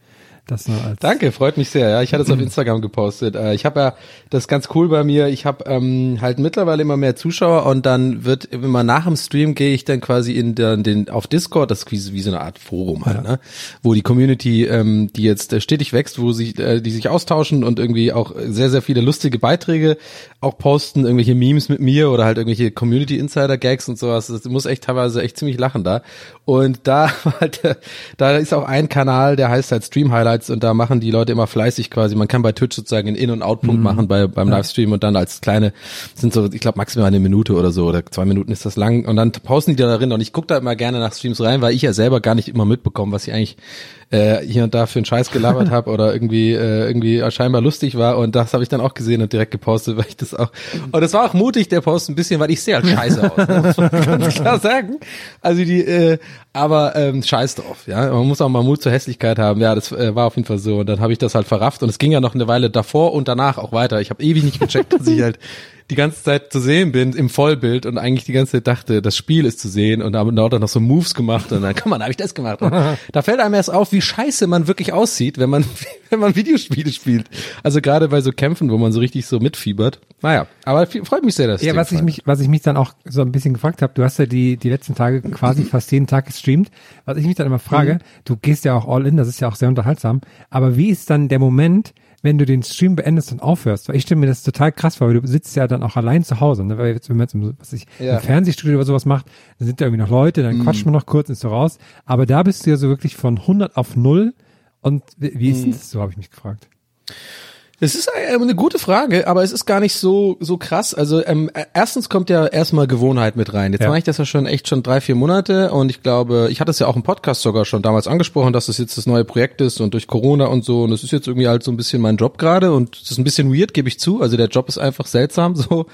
Das nur als Danke, freut mich sehr. Ja, ich hatte es auf Instagram gepostet. Äh, Ich habe ja das ist ganz cool bei mir. Ich habe ähm, halt mittlerweile immer mehr Zuschauer und dann wird immer nach dem Stream gehe ich dann quasi in den, den auf Discord, das ist wie, wie so eine Art Forum halt, ne, wo die Community, ähm, die jetzt äh, stetig wächst, wo sich äh, die sich austauschen und irgendwie auch sehr sehr viele lustige Beiträge auch posten, irgendwelche Memes mit mir oder halt irgendwelche Community Insider Gags und sowas. Das muss echt teilweise echt ziemlich lachen da. Und da halt, äh, da ist auch ein Kanal, der heißt halt Stream Highlights und da machen die Leute immer fleißig quasi. Man kann bei Twitch sozusagen einen In- und Outpunkt machen bei beim Livestream und dann als kleine sind so, ich glaube maximal eine Minute oder so oder zwei Minuten ist das lang. Und dann posten die da darin. Und ich gucke da immer gerne nach Streams rein, weil ich ja selber gar nicht immer mitbekomme, was ich eigentlich äh, hier und da für einen Scheiß gelabert habe oder irgendwie äh, irgendwie scheinbar lustig war und das habe ich dann auch gesehen und direkt gepostet, weil ich das auch und es war auch mutig der Post ein bisschen, weil ich sehe halt scheiße aus, ne? muss man ganz klar sagen. Also die äh, aber ähm, scheiß drauf, ja. Man muss auch mal Mut zur Hässlichkeit haben. Ja, das äh, war auf jeden Fall so und dann habe ich das halt verrafft und es ging ja noch eine Weile davor und danach auch weiter. Ich habe ewig nicht gecheckt, dass ich halt die ganze Zeit zu sehen bin im Vollbild und eigentlich die ganze Zeit dachte, das Spiel ist zu sehen und haben dort noch so Moves gemacht und dann, komm mal, habe ich das gemacht. Und da fällt einem erst auf, wie scheiße man wirklich aussieht, wenn man wenn man Videospiele spielt. Also gerade bei so Kämpfen, wo man so richtig so mitfiebert. Naja, aber freut mich sehr, dass Ja, was ich mich, was ich mich dann auch so ein bisschen gefragt habe, du hast ja die, die letzten Tage quasi fast jeden Tag gestreamt. Was ich mich dann immer frage, du gehst ja auch all in, das ist ja auch sehr unterhaltsam, aber wie ist dann der Moment, wenn du den Stream beendest und aufhörst? Weil ich stelle mir das total krass vor, weil du sitzt ja dann auch allein zu Hause, ne? Weil jetzt, wenn man jetzt im, was ich, Ja. im Fernsehstudio oder sowas macht, dann sind da irgendwie noch Leute, dann quatscht man noch kurz, ist so raus. Aber da bist du ja so wirklich von 100 auf 0 und wie, wie ist denn das so, habe ich mich gefragt. Es ist eine gute Frage, aber es ist gar nicht so so krass. Also ähm, äh, erstens kommt ja erstmal Gewohnheit mit rein. Jetzt Ja. mache ich das ja schon echt schon drei vier Monate und ich glaube, ich hatte es ja auch im Podcast sogar schon damals angesprochen, dass das jetzt das neue Projekt ist und durch Corona und so und es ist jetzt irgendwie halt so ein bisschen mein Job gerade und es ist ein bisschen weird, gebe ich zu. Also der Job ist einfach seltsam so.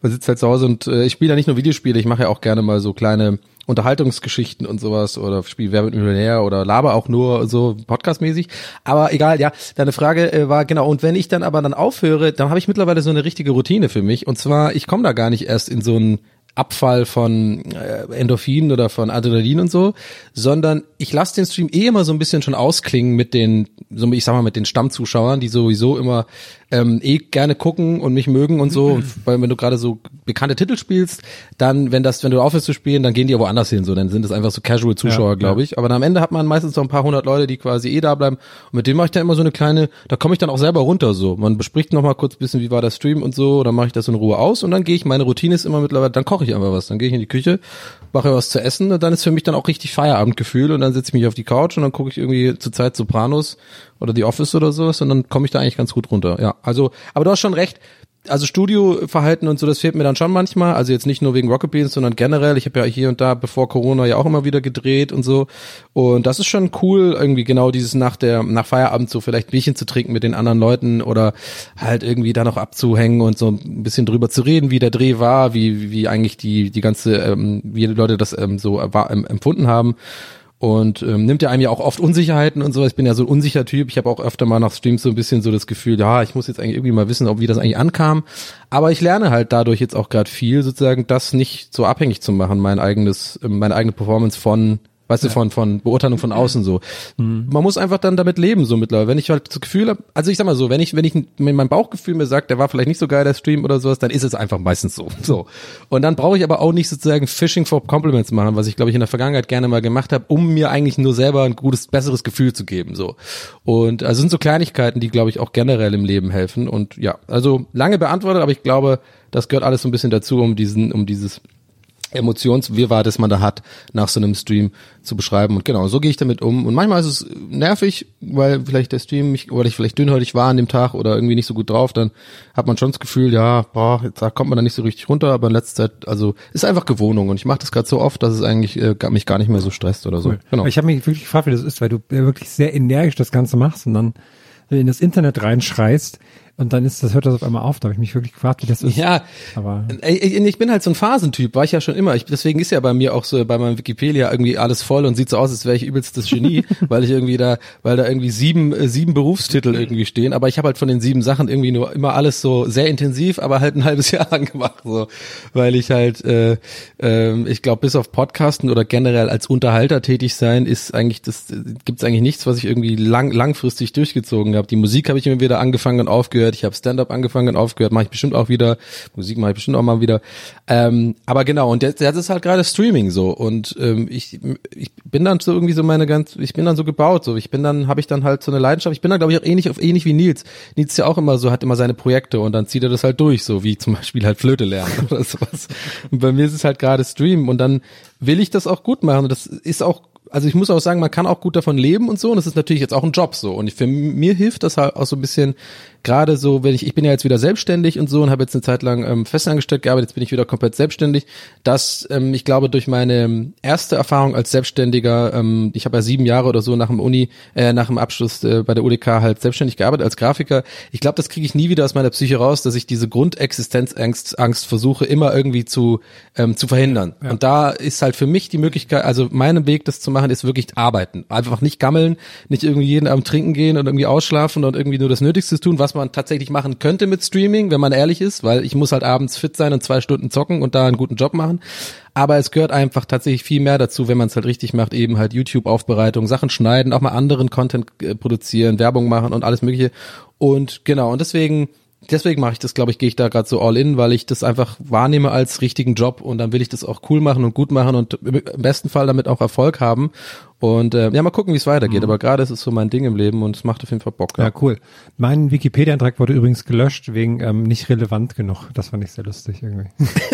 Man sitzt halt zu Hause und äh, ich spiele ja nicht nur Videospiele, ich mache ja auch gerne mal so kleine Unterhaltungsgeschichten und sowas oder spiel Wer wird Millionär oder laber auch nur so podcastmäßig. Aber egal, ja, deine Frage äh, war genau. Und wenn ich dann aber dann aufhöre, dann habe ich mittlerweile so eine richtige Routine für mich. Und zwar, ich komme da gar nicht erst in so einen Abfall von äh, Endorphinen oder von Adrenalin und so, sondern ich lasse den Stream eh immer so ein bisschen schon ausklingen mit den, so ich sag mal, mit den Stammzuschauern, die sowieso immer ähm, eh gerne gucken und mich mögen und so. Und weil wenn du gerade so bekannte Titel spielst, dann, wenn das, wenn du aufhörst zu spielen, dann gehen die ja woanders hin. So, dann sind es einfach so Casual-Zuschauer, Ja, glaube ich. Aber dann am Ende hat man meistens so ein paar hundert Leute, die quasi eh da bleiben. Und mit denen mache ich dann immer so eine kleine, da komme ich dann auch selber runter. So, man bespricht noch mal kurz ein bisschen, wie war der Stream und so. Dann mache ich das in Ruhe aus und dann gehe ich. Meine Routine ist immer mittlerweile, dann koche ich einfach was. Dann gehe ich in die Küche, mache was zu essen und dann ist für mich dann auch richtig Feierabendgefühl und dann setze ich mich auf die Couch und dann gucke ich irgendwie zur Zeit Sopranos oder The Office oder sowas und dann komme ich da eigentlich ganz gut runter. Ja, also, aber du hast schon recht. Also Studioverhalten und so, das fehlt mir dann schon manchmal. Also jetzt nicht nur wegen Rocket Beans, sondern generell. Ich habe ja hier und da bevor Corona ja auch immer wieder gedreht und so. Und das ist schon cool, irgendwie genau dieses nach der nach Feierabend so vielleicht ein Bierchen zu trinken mit den anderen Leuten oder halt irgendwie da noch abzuhängen und so ein bisschen drüber zu reden, wie der Dreh war, wie wie eigentlich die die ganze ähm, wie die Leute das ähm, so ähm, empfunden haben und ähm, nimmt ja einem ja auch oft Unsicherheiten und so. Ich bin ja so ein unsicher Typ. Ich habe auch öfter mal nach Streams so ein bisschen so das Gefühl, ja, ich muss jetzt eigentlich irgendwie mal wissen, ob wie das eigentlich ankam. Aber ich lerne halt dadurch jetzt auch gerade viel, sozusagen das nicht so abhängig zu machen, mein eigenes, ähm, meine eigene Performance von Weißt du, von, von Beurteilung von außen so. Man muss einfach dann damit leben, so mittlerweile. Wenn ich halt das Gefühl habe, also ich sag mal so, wenn ich, wenn ich, wenn mein Bauchgefühl mir sagt, der war vielleicht nicht so geil, der Stream oder sowas, dann ist es einfach meistens so. So. Und dann brauche ich aber auch nicht sozusagen Fishing for Compliments machen, was ich glaube ich in der Vergangenheit gerne mal gemacht habe, um mir eigentlich nur selber ein gutes, besseres Gefühl zu geben. So. Und also sind so Kleinigkeiten, die glaube ich auch generell im Leben helfen. Und ja, also lange beantwortet, aber ich glaube, das gehört alles so ein bisschen dazu, um diesen, um dieses Emotionswirrwarr, das man da hat, nach so einem Stream zu beschreiben. Und genau, so gehe ich damit um. Und manchmal ist es nervig, weil vielleicht der Stream mich, oder ich vielleicht dünnhäutig war an dem Tag oder irgendwie nicht so gut drauf, dann hat man schon das Gefühl, ja, boah, jetzt da kommt man da nicht so richtig runter, aber in letzter Zeit, also ist einfach Gewohnung. Und ich mache das gerade so oft, dass es eigentlich äh, mich gar nicht mehr so stresst oder so. Cool. Genau. Ich habe mich wirklich gefragt, wie das ist, weil du ja wirklich sehr energisch das Ganze machst und dann in das Internet reinschreist. Und dann ist das, hört das auf einmal auf. Da habe ich mich wirklich gefragt, wie das ist. Ja, Aber ich, ich bin halt so ein Phasentyp, war ich ja schon immer. Ich, deswegen ist ja bei mir auch so bei meinem Wikipedia irgendwie alles voll und sieht so aus, als wäre ich übelst das Genie, weil ich irgendwie da, weil da irgendwie sieben, äh, sieben Berufstitel irgendwie stehen. Aber ich habe halt von den sieben Sachen irgendwie nur immer alles so sehr intensiv, aber halt ein halbes Jahr lang gemacht, so, weil ich halt, äh, äh, ich glaube, bis auf Podcasten oder generell als Unterhalter tätig sein, ist eigentlich das gibt's eigentlich nichts, was ich irgendwie lang langfristig durchgezogen habe. Die Musik habe ich immer wieder angefangen und aufgehört. Ich habe Stand-up angefangen und aufgehört. Mache ich bestimmt auch wieder. Musik mache ich bestimmt auch mal wieder. Ähm, aber genau. Und jetzt, jetzt ist halt gerade Streaming so. Und ähm, ich, ich bin dann so irgendwie so meine ganz, ich bin dann so gebaut. So, ich bin dann, habe ich dann halt so eine Leidenschaft. Ich bin dann glaube ich auch ähnlich, ähnlich wie Nils. Nils ist ja auch immer so, hat immer seine Projekte und dann zieht er das halt durch, so wie zum Beispiel halt Flöte lernen oder sowas. Und bei mir ist es halt gerade Streamen und dann will ich das auch gut machen. Und das ist auch also ich muss auch sagen, man kann auch gut davon leben und so. Und das ist natürlich jetzt auch ein Job so. Und für mir hilft das halt auch so ein bisschen, gerade so, wenn ich, ich bin ja jetzt wieder selbstständig und so und habe jetzt eine Zeit lang ähm, festangestellt gearbeitet, jetzt bin ich wieder komplett selbstständig, dass ähm, ich glaube, durch meine erste Erfahrung als Selbstständiger, ähm, ich habe ja sieben Jahre oder so nach dem Uni, äh, nach dem Abschluss äh, bei der UDK halt selbstständig gearbeitet als Grafiker. Ich glaube, das kriege ich nie wieder aus meiner Psyche raus, dass ich diese Grundexistenzangst Angst versuche, immer irgendwie zu, ähm, zu verhindern. Ja. Und da ist halt für mich die Möglichkeit, also mein Weg, das zu machen, ist wirklich arbeiten. Einfach nicht gammeln, nicht irgendwie jeden Abend trinken gehen und irgendwie ausschlafen und irgendwie nur das Nötigste tun, was man tatsächlich machen könnte mit Streaming, wenn man ehrlich ist, weil ich muss halt abends fit sein und zwei Stunden zocken und da einen guten Job machen. Aber es gehört einfach tatsächlich viel mehr dazu, wenn man es halt richtig macht, eben halt YouTube-Aufbereitung, Sachen schneiden, auch mal anderen Content äh, produzieren, Werbung machen und alles mögliche. Und genau, und deswegen deswegen mache ich das, glaube ich, gehe ich da gerade so all in, weil ich das einfach wahrnehme als richtigen Job und dann will ich das auch cool machen und gut machen und im besten Fall damit auch Erfolg haben. Und äh, ja, mal gucken, wie es weitergeht. Mhm. Aber gerade ist es so mein Ding im Leben und es macht auf jeden Fall Bock. Ja, ja cool. Mein Wikipedia-Eintrag wurde übrigens gelöscht wegen ähm, nicht relevant genug. Das fand ich sehr lustig irgendwie.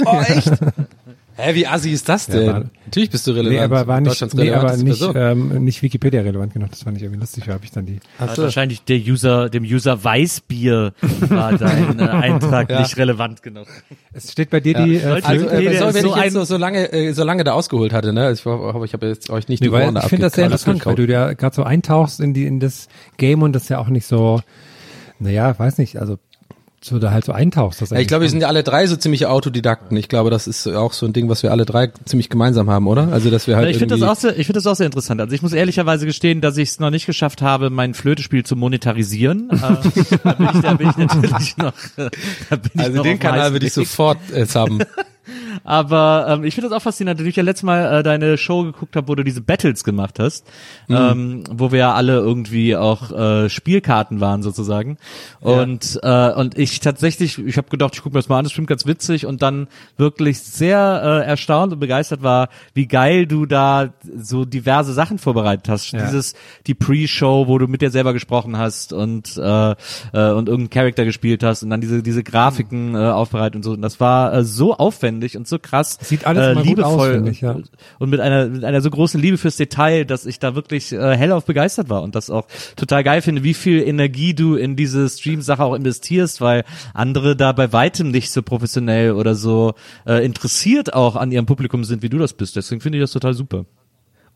Oh, echt? Hä, wie assi ist das denn? Ja, war, Natürlich bist du relevant. Nee, aber war nicht, nee, aber nicht, ähm, nicht Wikipedia relevant genug. Das fand ich irgendwie lustig. Da habe ich dann die. Also wahrscheinlich der User, dem User Weißbier war dein äh, Eintrag ja. nicht relevant genug. Es steht bei dir ja. die. Äh, also, äh, so, wenn so ich jetzt so, so lange, äh, so lange da ausgeholt hatte, ne? Ich hoffe, ich habe jetzt euch nicht nee, die Ohren Ich finde das sehr interessant, weil du ja gerade so eintauchst in die in das Game und das ja auch nicht so. Naja, weiß nicht. Also so da halt so eintauchst. Das ja, ich glaube, wir sind ja alle drei so ziemlich Autodidakten. Ich glaube, das ist auch so ein Ding, was wir alle drei ziemlich gemeinsam haben, oder? Also, dass wir halt. ich finde das auch sehr, ich finde das auch sehr interessant. Also ich muss ehrlicherweise gestehen, dass ich es noch nicht geschafft habe, mein Flötespiel zu monetarisieren. äh, da, bin ich, da bin ich natürlich noch. Da bin also ich noch den Kanal würde ich sofort jetzt haben. Aber ähm, ich finde das auch faszinierend, dass ich ja letztes Mal äh, deine Show geguckt habe, wo du diese Battles gemacht hast, mhm. ähm, wo wir ja alle irgendwie auch äh, Spielkarten waren sozusagen. Ja. Und äh, und ich tatsächlich, ich habe gedacht, ich gucke mir das mal an, das stimmt ganz witzig und dann wirklich sehr äh, erstaunt und begeistert war, wie geil du da so diverse Sachen vorbereitet hast. Ja. Dieses die Pre-Show, wo du mit dir selber gesprochen hast und äh, äh, und irgendeinen Charakter gespielt hast und dann diese diese Grafiken äh, aufbereitet und so. Und das war äh, so aufwendig und so krass Sieht alles äh, liebevoll aus, ich, ja. und mit einer mit einer so großen Liebe fürs Detail, dass ich da wirklich äh, hellauf begeistert war und das auch total geil finde, wie viel Energie du in diese Stream-Sache auch investierst, weil andere da bei weitem nicht so professionell oder so äh, interessiert auch an ihrem Publikum sind, wie du das bist. Deswegen finde ich das total super.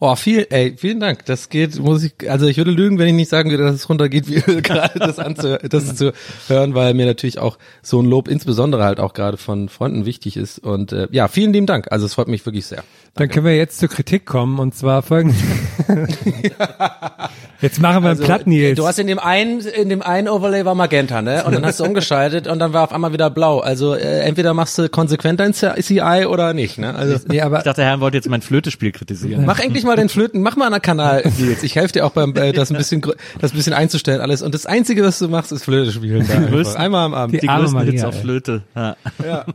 Oh, viel, ey, vielen Dank. Das geht, muss ich, also ich würde lügen, wenn ich nicht sagen würde, dass es runtergeht, wie gerade das anzuhören, das zu hören, weil mir natürlich auch so ein Lob insbesondere halt auch gerade von Freunden wichtig ist. Und äh, ja, vielen lieben Dank. Also es freut mich wirklich sehr. Dann können wir jetzt zur Kritik kommen und zwar folgendes. Jetzt machen wir also, einen Platten jetzt. Du hast in dem einen, in dem einen Overlay war Magenta, ne? Und dann hast du umgeschaltet und dann war auf einmal wieder blau. Also äh, entweder machst du konsequent dein CI oder nicht, ne? Also nee, aber ich dachte, der Herr wollte jetzt mein Flötespiel kritisieren. Mach endlich mal den Flöten, mach mal einen Kanal, Nils. Ich helfe dir auch beim äh, das ein bisschen das ein bisschen einzustellen alles. Und das einzige, was du machst, ist Flöte spielen. größten, Einmal am Abend. Die, die größten Maria, Hits auf Flöte. Ja. ja.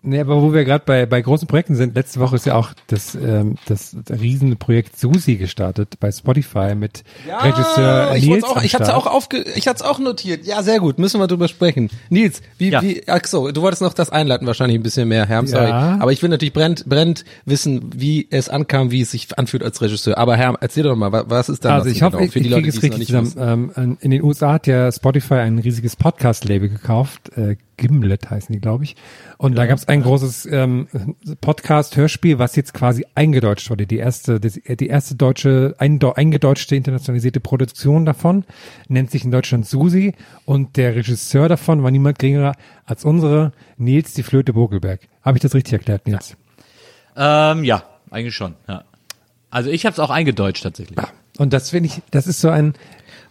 Nee, aber wo wir gerade bei bei großen Projekten sind, letzte Woche ist ja auch das ähm, das Riesenprojekt Susi gestartet bei Spotify mit ja, Regisseur ich Nils auch, ich hatte auch aufge, ich hatte auch notiert. Ja, sehr gut, müssen wir drüber sprechen. Nils, wie ja. wie ach so, du wolltest noch das einleiten wahrscheinlich ein bisschen mehr, Herr, sorry, ja. aber ich will natürlich brennt brennt wissen, wie es ankam, wie es sich anfühlt als Regisseur. Aber Herr, erzähl doch mal, was ist da Also ich hoffe, genau, für die Leute, die es richtig zusammen. Ähm, in den USA hat ja Spotify ein riesiges Podcast Label gekauft, äh, Gimlet heißen die, glaube ich. Und da gab es ein großes ähm, Podcast-Hörspiel, was jetzt quasi eingedeutscht wurde. Die erste, die erste deutsche, eingedeu- eingedeutschte internationalisierte Produktion davon nennt sich in Deutschland Susi und der Regisseur davon war niemand geringerer als unsere Nils die Flöte Bogelberg. Habe ich das richtig erklärt, Nils? Ähm, ja, eigentlich schon. Ja. Also ich habe es auch eingedeutscht tatsächlich. Und das finde ich, das ist so ein,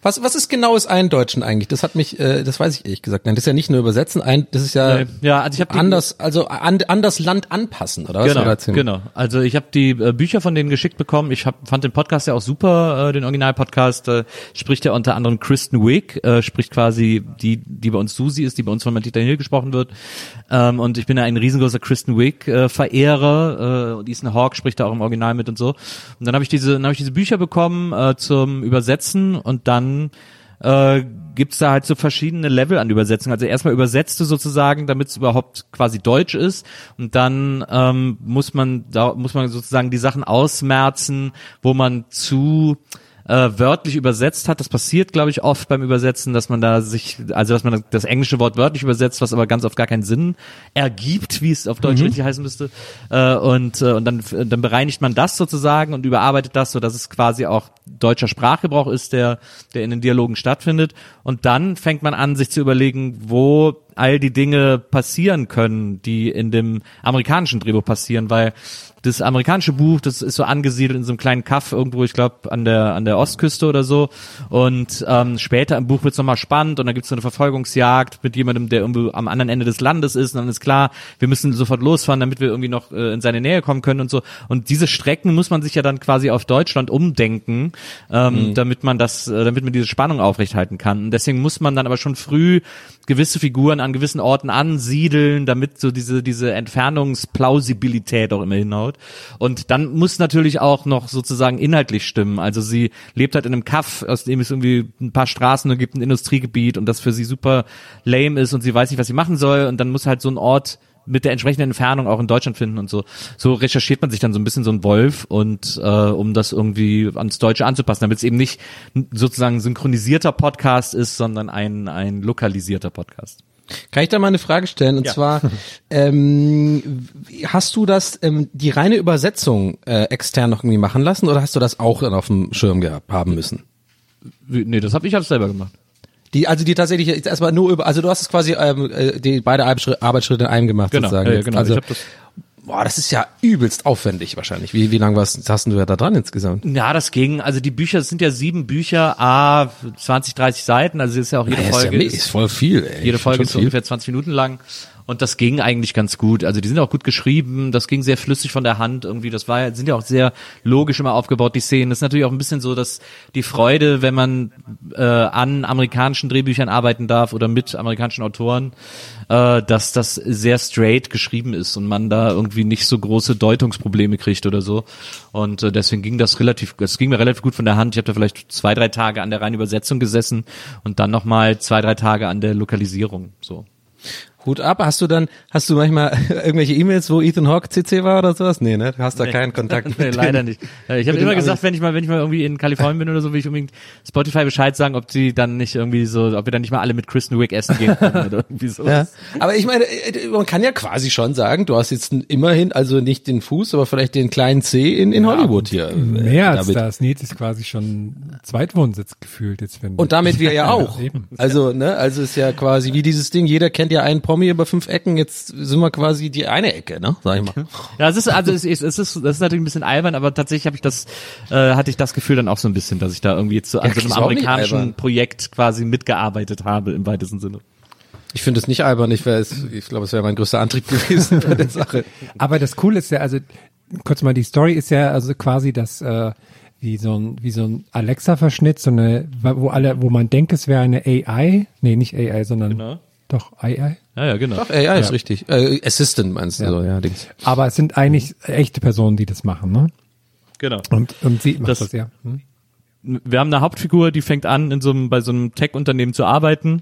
Was, was ist genaues Eindeutschen eigentlich? Das hat mich, äh, das weiß ich ehrlich gesagt. Nein, das ist ja nicht nur übersetzen, ein, das ist ja, Nee, ja, also ich hab die- anders, also an, an das Land anpassen, oder was? Genau, genau. Also ich habe die äh, Bücher von denen geschickt bekommen. Ich hab, fand den Podcast ja auch super, äh, den Originalpodcast. Äh, spricht ja unter anderem Kristen Wiig, äh, spricht quasi die, die bei uns Susi ist, die bei uns von Matita Hill gesprochen wird. Ähm, und ich bin ja ein riesengroßer Kristen Wiig äh, Verehrer. Äh, und Ethan Hawke spricht da auch im Original mit und so. Und dann habe ich diese, dann habe ich diese Bücher bekommen äh, zum Übersetzen und dann äh, gibt's da halt so verschiedene Level an Übersetzung. Also erstmal übersetzt du sozusagen, damit es überhaupt quasi Deutsch ist und dann ähm, muss man da muss man sozusagen die Sachen ausmerzen, wo man zu äh, wörtlich übersetzt hat. Das passiert, glaube ich, oft beim Übersetzen, dass man da sich, also dass man das englische Wort wörtlich übersetzt, was aber ganz oft gar keinen Sinn ergibt, wie es auf Deutsch richtig heißen müsste. Äh, und äh, und dann dann bereinigt man das sozusagen und überarbeitet das, so dass es quasi auch deutscher Sprachgebrauch ist, der der in den Dialogen stattfindet. Und dann fängt man an, sich zu überlegen, wo all die Dinge passieren können, die in dem amerikanischen Drehbuch passieren, weil das amerikanische Buch, das ist so angesiedelt in so einem kleinen Kaff irgendwo, ich glaube an der an der Ostküste oder so. Und ähm, später im Buch wird's noch nochmal spannend und dann gibt's so eine Verfolgungsjagd mit jemandem, der irgendwo am anderen Ende des Landes ist. Und dann ist klar, wir müssen sofort losfahren, damit wir irgendwie noch äh, in seine Nähe kommen können und so. Und diese Strecken muss man sich ja dann quasi auf Deutschland umdenken, ähm, damit man das, äh, damit man diese Spannung aufrechthalten kann. Deswegen muss man dann aber schon früh gewisse Figuren an gewissen Orten ansiedeln, damit so diese diese Entfernungsplausibilität auch immer hinhaut. Und dann muss natürlich auch noch sozusagen inhaltlich stimmen. Also sie lebt halt in einem Kaff, aus dem es irgendwie ein paar Straßen und gibt ein Industriegebiet und das für sie super lame ist und sie weiß nicht, was sie machen soll. Und dann muss halt so ein Ort mit der entsprechenden Entfernung auch in Deutschland finden und so. So recherchiert man sich dann so ein bisschen so ein Wolf und äh, um das irgendwie ans Deutsche anzupassen, damit es eben nicht sozusagen ein synchronisierter Podcast ist, sondern ein ein lokalisierter Podcast. Kann ich da mal eine Frage stellen? Und Ja. zwar, ähm, hast du das, ähm, die reine Übersetzung äh, extern noch irgendwie machen lassen oder hast du das auch dann auf dem Schirm gehabt haben müssen? Nee, das habe ich alles selber gemacht. Die, also die tatsächlich jetzt erstmal nur über, also du hast es quasi ähm, äh, die beide Arbeitsschritte, in einem gemacht Genau, sozusagen. ja, genau. Also, Ich hab das- boah, das ist ja übelst aufwendig wahrscheinlich. Wie, wie lange warst, hast du ja da dran insgesamt? Ja, das ging. Also die Bücher, es sind ja sieben Bücher, a 20, 30 Seiten. Also ist ja auch jede Ja, Folge. ist, ja, ist voll viel. Ey. Jede Folge ist so viel. ungefähr 20 Minuten lang. Und das ging eigentlich ganz gut. Also die sind auch gut geschrieben. Das ging sehr flüssig von der Hand irgendwie. Das war, sind ja auch sehr logisch immer aufgebaut, die Szenen. Das ist natürlich auch ein bisschen so, dass die Freude, wenn man äh, an amerikanischen Drehbüchern arbeiten darf oder mit amerikanischen Autoren, äh, dass das sehr straight geschrieben ist und man da irgendwie nicht so große Deutungsprobleme kriegt oder so. Und äh, deswegen ging das relativ, das ging mir relativ gut von der Hand. Ich habe da vielleicht zwei, drei Tage an der reinen Übersetzung gesessen und dann nochmal zwei, drei Tage an der Lokalisierung. So. Hut ab. Hast du dann, hast du manchmal irgendwelche E-Mails, wo Ethan Hawke CC war oder sowas? Nee, ne? Du hast da keinen Kontakt mit nee, leider den- nicht. Äh, Ich habe immer gesagt, wenn ich mal, wenn ich mal irgendwie in Kalifornien bin oder so, will ich unbedingt Spotify Bescheid sagen, ob sie dann nicht irgendwie so, ob wir dann nicht mal alle mit Kristen Wiig essen gehen können oder irgendwie so. Ja. Aber ich meine, äh, man kann ja quasi schon sagen, du hast jetzt immerhin, also nicht den Fuß, aber vielleicht den kleinen C in, in Hollywood hier. äh, mehr als damit. das. Nils ist quasi schon Zweitwohnsitz gefühlt jetzt, wenn Und damit wir ja auch. Also, ne, also ist ja quasi wie dieses Ding, jeder kennt ja einen Promi über fünf Ecken, jetzt sind wir quasi die eine Ecke, ne, sag ich mal. Ja, es ist also es ist, es ist das ist natürlich ein bisschen albern, aber tatsächlich habe ich das äh, hatte ich das Gefühl dann auch so ein bisschen, dass ich da irgendwie jetzt so an Ja, so einem amerikanischen. Projekt quasi mitgearbeitet habe im weitesten Sinne. Ich finde es nicht albern, ich, ich glaube, es wäre mein größter Antrieb gewesen bei der Sache. Aber das Coole ist ja, also kurz mal, die Story ist ja also quasi das äh, wie so ein wie so ein Alexa-Verschnitt, so eine, wo alle, wo man denkt, es wäre eine AI, nee, nicht AI, sondern Genau. Doch AI. Ja, ja, genau. Doch, ja, ja, ist richtig. Äh, Assistant meinst du, Ja. so, ja, Dings. Aber es sind eigentlich echte Personen, die das machen, ne? Genau. Und und sie macht Das- das, ja. Hm? wir haben eine Hauptfigur, die fängt an, in so einem, bei so einem Tech-Unternehmen zu arbeiten.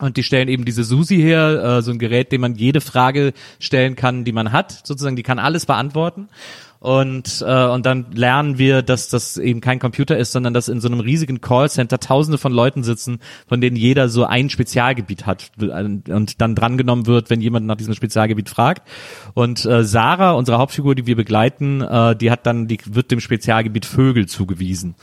Und die stellen eben diese Susi her, äh, so ein Gerät, dem man jede Frage stellen kann, die man hat, sozusagen, die kann alles beantworten. Und, äh, und dann lernen wir, dass das eben kein Computer ist, sondern dass in so einem riesigen Callcenter tausende von Leuten sitzen, von denen jeder so ein Spezialgebiet hat und dann drangenommen wird, wenn jemand nach diesem Spezialgebiet fragt. Und äh, Sarah, unsere Hauptfigur, die wir begleiten, äh, die hat dann, die wird dem Spezialgebiet Vögel zugewiesen.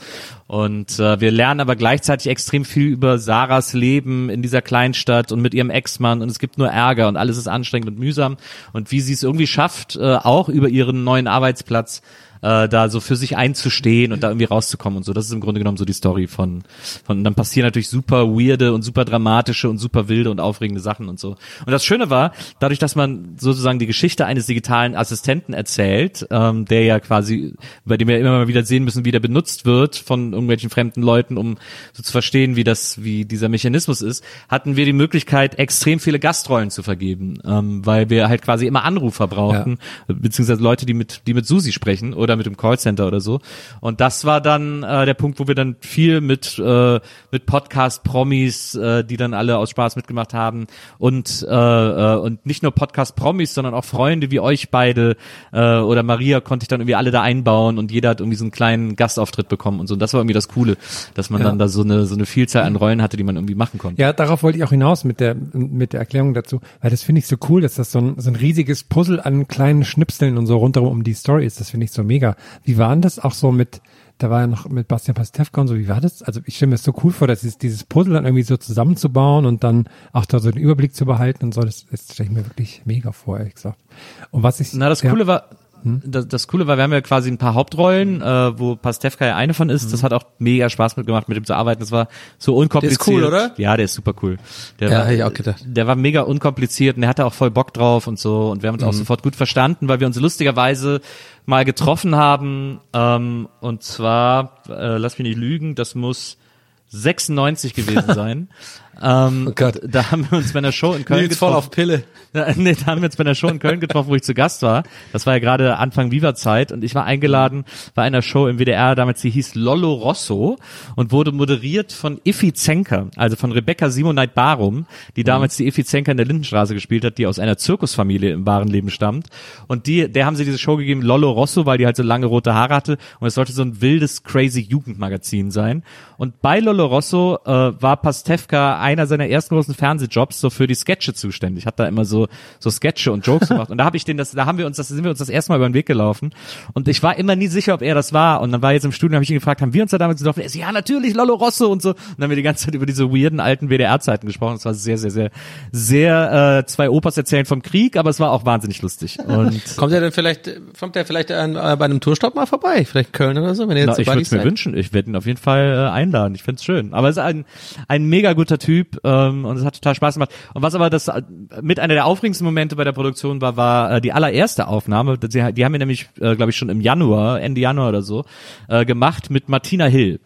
Und äh, wir lernen aber gleichzeitig extrem viel über Sarahs Leben in dieser Kleinstadt und mit ihrem Ex-Mann. Und es gibt nur Ärger und alles ist anstrengend und mühsam. Und wie sie es irgendwie schafft, äh, auch über ihren neuen Arbeitsplatz äh, da so für sich einzustehen und da irgendwie rauszukommen und so. Das ist im Grunde genommen so die Story von, von und dann passieren natürlich super weirde und super dramatische und super wilde und aufregende Sachen und so. Und das Schöne war, dadurch, dass man sozusagen die Geschichte eines digitalen Assistenten erzählt, ähm, der ja quasi, bei dem wir immer mal wieder sehen müssen, wie der benutzt wird von irgendwelchen fremden Leuten, um so zu verstehen, wie das, wie dieser Mechanismus ist, hatten wir die Möglichkeit, extrem viele Gastrollen zu vergeben, ähm, weil wir halt quasi immer Anrufer brauchten, ja. beziehungsweise Leute, die mit, die mit Susi sprechen oder mit dem Callcenter oder so. Und das war dann äh, der Punkt, wo wir dann viel mit äh, mit Podcast-Promis, äh, die dann alle aus Spaß mitgemacht haben und äh, äh, und nicht nur Podcast-Promis, sondern auch Freunde wie euch beide äh, oder Maria konnte ich dann irgendwie alle da einbauen und jeder hat irgendwie so einen kleinen Gastauftritt bekommen und so. Und das war irgendwie das Coole, dass man ja. dann da so eine so eine Vielzahl an Rollen hatte, die man irgendwie machen konnte. Ja, darauf wollte ich auch hinaus mit der mit der Erklärung dazu, weil das finde ich so cool, dass das so ein, so ein riesiges Puzzle an kleinen Schnipseln und so rundherum um die Story ist. Das finde ich so mega. Wie war denn das auch so mit, da war ja noch mit Bastian Pastewka und so, wie war das? Also ich stelle mir das so cool vor, dass dieses, dieses Puzzle dann irgendwie so zusammenzubauen und dann auch da so den Überblick zu behalten und so, das, das stelle ich mir wirklich mega vor, ehrlich gesagt. Und was ich... Na, das ja, Coole war? Das, das Coole war, wir haben ja quasi ein paar Hauptrollen, äh, wo Pastewka ja eine von ist. Mhm. Das hat auch mega Spaß mitgemacht, mit ihm zu arbeiten. Das war so unkompliziert. Der ist cool, oder? Ja, der ist super cool. Der ja, war, ich auch gedacht. Der war mega unkompliziert und der hatte auch voll Bock drauf und so. Und wir haben uns mhm. auch sofort gut verstanden, weil wir uns lustigerweise mal getroffen haben. Ähm, und zwar, äh, lass mich nicht lügen, das muss 96 gewesen sein. Ähm, oh Gott. Da haben wir uns bei einer Show in Köln Nils getroffen. voll auf Pille. nee, da haben wir uns bei einer Show in Köln getroffen, wo ich zu Gast war. Das war ja gerade Anfang Viva-Zeit und ich war eingeladen bei einer Show im WDR, damals die hieß Lollo Rosso und wurde moderiert von Iffy Zenker, also von Rebecca Simoneit Barum, die damals die Iffy Zenker in der Lindenstraße gespielt hat, die aus einer Zirkusfamilie im wahren Leben stammt. Und die, der haben sie diese Show gegeben, Lollo Rosso, weil die halt so lange rote Haare hatte und es sollte so ein wildes, crazy Jugendmagazin sein. Und bei Lollo Rosso äh, war Pastewka einer seiner ersten großen Fernsehjobs so für die Sketche zuständig. Hat da immer so so Sketche und Jokes gemacht und da habe ich den das da haben wir uns das sind wir uns das erste Mal über den Weg gelaufen und ich war immer nie sicher, ob er das war und dann war jetzt im Studio habe ich ihn gefragt, haben wir uns da damals getroffen? Er so, ja, natürlich Lollo Rosso und so und dann haben wir die ganze Zeit über diese weirden alten WDR Zeiten gesprochen. Es war sehr sehr sehr sehr äh, zwei Opas erzählen vom Krieg, aber es war auch wahnsinnig lustig. Und kommt er denn vielleicht kommt er vielleicht an, äh, bei einem Tourstopp mal vorbei, vielleicht Köln oder so, wenn er jetzt Na, ich würde es mir wünschen. Ich werde ihn auf jeden Fall äh, einladen. Ich find's schön. Aber es ist ein ein mega guter Typ ähm, und es hat total Spaß gemacht. Und was aber das äh, mit einer der aufregendsten Momente bei der Produktion war, war äh, die allererste Aufnahme. Die, die haben wir nämlich, äh, glaube ich, schon im Januar, Ende Januar oder so, äh, gemacht mit Martina Hill.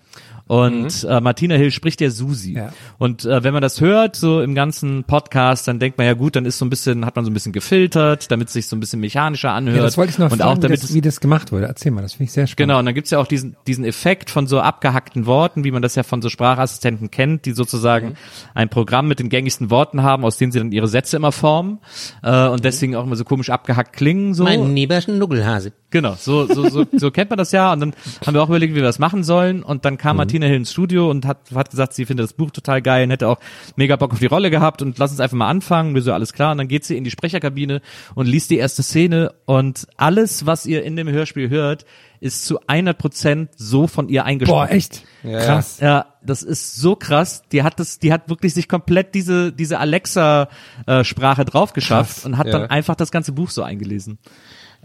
Und mhm. äh, Martina Hill spricht der Susi. Ja. Und äh, wenn man das hört, so im ganzen Podcast, dann denkt man ja gut, dann ist so ein bisschen, hat man so ein bisschen gefiltert, damit es sich so ein bisschen mechanischer anhört. Ja, das wollte ich noch und fragen, auch damit wie, das, wie das gemacht wurde. Erzähl mal, das finde ich sehr spannend. Genau, und dann gibt's ja auch diesen, diesen Effekt von so abgehackten Worten, wie man das ja von so Sprachassistenten kennt, die sozusagen mhm. ein Programm mit den gängigsten Worten haben, aus denen sie dann ihre Sätze immer formen äh, und mhm. deswegen auch immer so komisch abgehackt klingen. So. Mein lieber Schnuckelhase. Genau, so, so, so, so kennt man das ja. Und dann haben wir auch überlegt, wie wir das machen sollen. Und dann kam mhm. Martina Hill ins Studio und hat, hat gesagt, sie findet das Buch total geil und hätte auch mega Bock auf die Rolle gehabt und lass uns einfach mal anfangen. Wir so, alles klar. Und dann geht sie in die Sprecherkabine und liest die erste Szene und alles, was ihr in dem Hörspiel hört, ist zu 100 Prozent so von ihr eingesprochen. Boah, echt? Ja, krass. Ja, das ist so krass. Die hat das, die hat wirklich sich komplett diese, diese Alexa-Sprache drauf geschafft und hat ja. dann einfach das ganze Buch so eingelesen.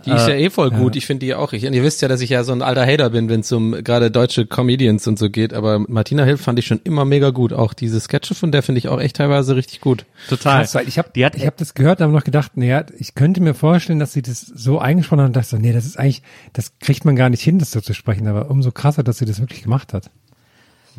Die ist ja eh voll gut. Ich finde die auch. Ich, und ihr wisst ja, dass ich ja so ein alter Hater bin, wenn es um gerade deutsche Comedians und so geht. Aber Martina Hill fand ich schon immer mega gut. Auch diese Sketche von der finde ich auch echt teilweise richtig gut. Total. Krass, weil ich habe ich hab das gehört, aber noch gedacht, naja, ich könnte mir vorstellen, dass sie das so eingesprochen hat und dachte so, nee, das ist eigentlich, das kriegt man gar nicht hin, das so zu sprechen. Aber umso krasser, dass sie das wirklich gemacht hat.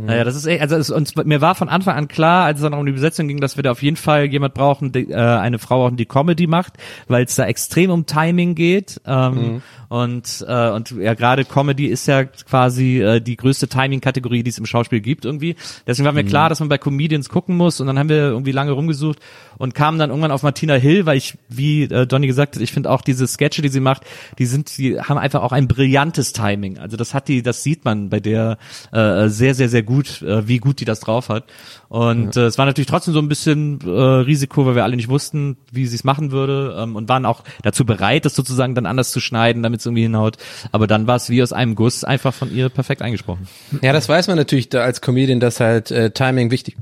Naja, das ist echt, also es, uns, mir war von Anfang an klar, als es dann um die Besetzung ging, dass wir da auf jeden Fall jemand brauchen, die, äh, eine Frau brauchen, die Comedy macht, weil es da extrem um Timing geht. Ähm, Und äh, und ja, gerade Comedy ist ja quasi äh, die größte Timing-Kategorie, die es im Schauspiel gibt irgendwie. Deswegen war mir klar, dass man bei Comedians gucken muss. Und dann haben wir irgendwie lange rumgesucht und kamen dann irgendwann auf Martina Hill, weil ich, wie äh, Donny gesagt hat, ich finde auch diese Sketche, die sie macht, die sind, die haben einfach auch ein brillantes Timing. Also das hat die, das sieht man bei der äh, sehr, sehr, sehr gut, äh, wie gut die das drauf hat. Und äh, es war natürlich trotzdem so ein bisschen äh, Risiko, weil wir alle nicht wussten, wie sie es machen würde ähm, und waren auch dazu bereit, das sozusagen dann anders zu schneiden, damit es irgendwie hinhaut. Aber dann war es wie aus einem Guss einfach von ihr perfekt eingesprochen. Ja, das weiß man natürlich da als Comedian, dass halt äh, Timing wichtig.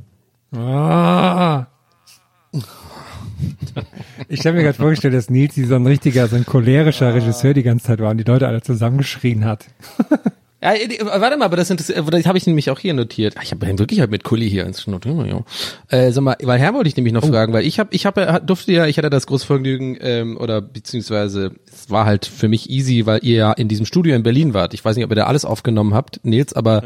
Ah. Ich habe mir gerade vorgestellt, dass Nils so ein richtiger, so ein cholerischer Regisseur die ganze Zeit war und die Leute alle zusammengeschrien hat. Ja, äh, warte mal, aber das, interessiert- das habe ich nämlich auch hier notiert. Ich habe wirklich halt mit Kuli hier ins notiert. Ja. Äh, sag mal, weil Herr wollte ich nämlich noch fragen, weil ich habe, ich habe, durfte ja, ich hatte das große Vergnügen ähm, oder beziehungsweise es war halt für mich easy, weil ihr ja in diesem Studio in Berlin wart. Ich weiß nicht, ob ihr da alles aufgenommen habt, Nils, aber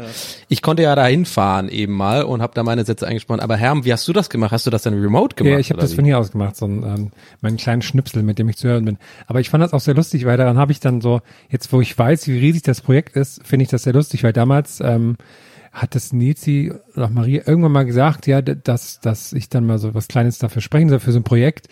ich konnte ja da hinfahren eben mal und habe da meine Sätze eingesprochen. Aber Herr, wie hast du das gemacht? Hast du das dann remote gemacht? Ja, ich habe das wie? von hier aus gemacht, so einen, ähm, meinen kleinen Schnipsel, mit dem ich zu hören bin. Aber ich fand das auch sehr lustig, weil daran habe ich dann so, jetzt wo ich weiß, wie riesig das Projekt ist, finde ich das sehr lustig, weil damals ähm, hat das oder auch Maria irgendwann mal gesagt, ja, dass, dass ich dann mal so was Kleines dafür sprechen soll für so ein Projekt.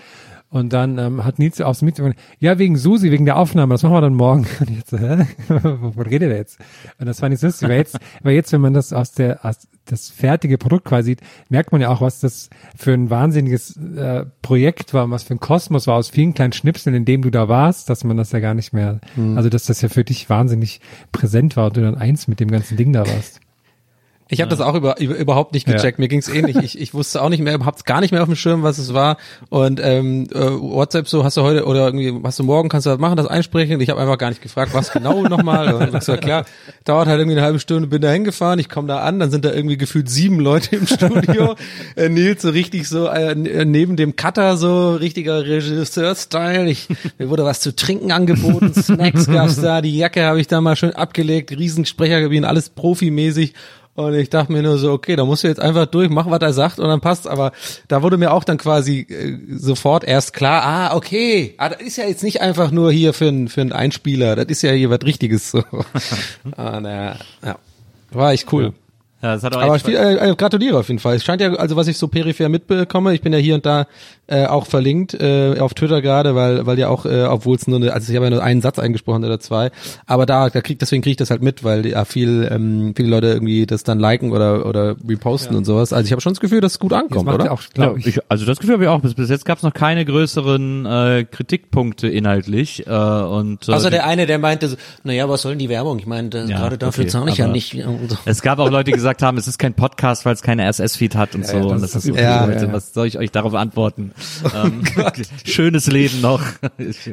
Und dann ähm, hat Nietzsche aus dem Meeting gesagt, ja, wegen Susi, wegen der Aufnahme, das machen wir dann morgen. Und jetzt hä? Wovon redet er jetzt? Und das fand ich so lustig, weil jetzt, weil jetzt, wenn man das aus der, aus das fertige Produkt quasi sieht, merkt man ja auch, was das für ein wahnsinniges äh, Projekt war, und was für ein Kosmos war aus vielen kleinen Schnipseln, in dem du da warst, dass man das ja gar nicht mehr, also dass das ja für dich wahnsinnig präsent war und du dann eins mit dem ganzen Ding da warst. Ich habe das auch über, über, überhaupt nicht gecheckt. Mir ging's ähnlich. Ich, ich wusste auch nicht mehr, hab's gar nicht mehr auf dem Schirm, was es war. Und ähm, äh, WhatsApp so, hast du heute oder irgendwie, hast du morgen, kannst du das machen, das einsprechen? Ich habe einfach gar nicht gefragt, was genau nochmal. Und ich so, klar, dauert halt irgendwie eine halbe Stunde, bin da hingefahren, ich komme da an, dann sind da irgendwie gefühlt sieben Leute im Studio. äh, Nils so richtig so äh, neben dem Cutter so richtiger Regisseur-Style. Ich, mir wurde was zu trinken angeboten, Snacks gab's da, die Jacke habe ich da mal schön abgelegt, Riesensprecherkabinen, alles profimäßig. Und ich dachte mir nur so, okay, da musst du jetzt einfach durch, mach, was er sagt und dann passt. Aber da wurde mir auch dann quasi äh, sofort erst klar, ah, okay, ah, das ist ja jetzt nicht einfach nur hier für einen für einen Einspieler, das ist ja hier was Richtiges. So. ah, naja, ja. War echt cool. Ja, das hat auch Aber ich äh, äh, gratuliere auf jeden Fall. Es scheint ja, also was ich so peripher mitbekomme, ich bin ja hier und da äh, auch verlinkt äh, auf Twitter gerade, weil weil ja auch, äh, obwohl es nur eine, also ich habe ja nur einen Satz eingesprochen oder zwei, aber da, da krieg, deswegen kriege ich das halt mit, weil ja viel ähm, viele Leute irgendwie das dann liken oder oder reposten und sowas. Also ich habe schon das Gefühl, dass es gut ankommt, oder? ja auch, Ja, ich, also das Gefühl habe ich auch. Bis, bis jetzt gab es noch keine größeren äh, Kritikpunkte inhaltlich. Äh, und, äh, Also der eine, der meinte, so, naja, was soll denn die Werbung? Ich meine, Ja, gerade dafür okay, zahle ich ja nicht. So. es gab auch Leute, die gesagt haben, es ist kein Podcast, weil es keine RSS-Feed hat und so. ja, das und ist das ist okay, Ja, Leute, ja. was soll ich euch darauf antworten? ähm, schönes Leben noch.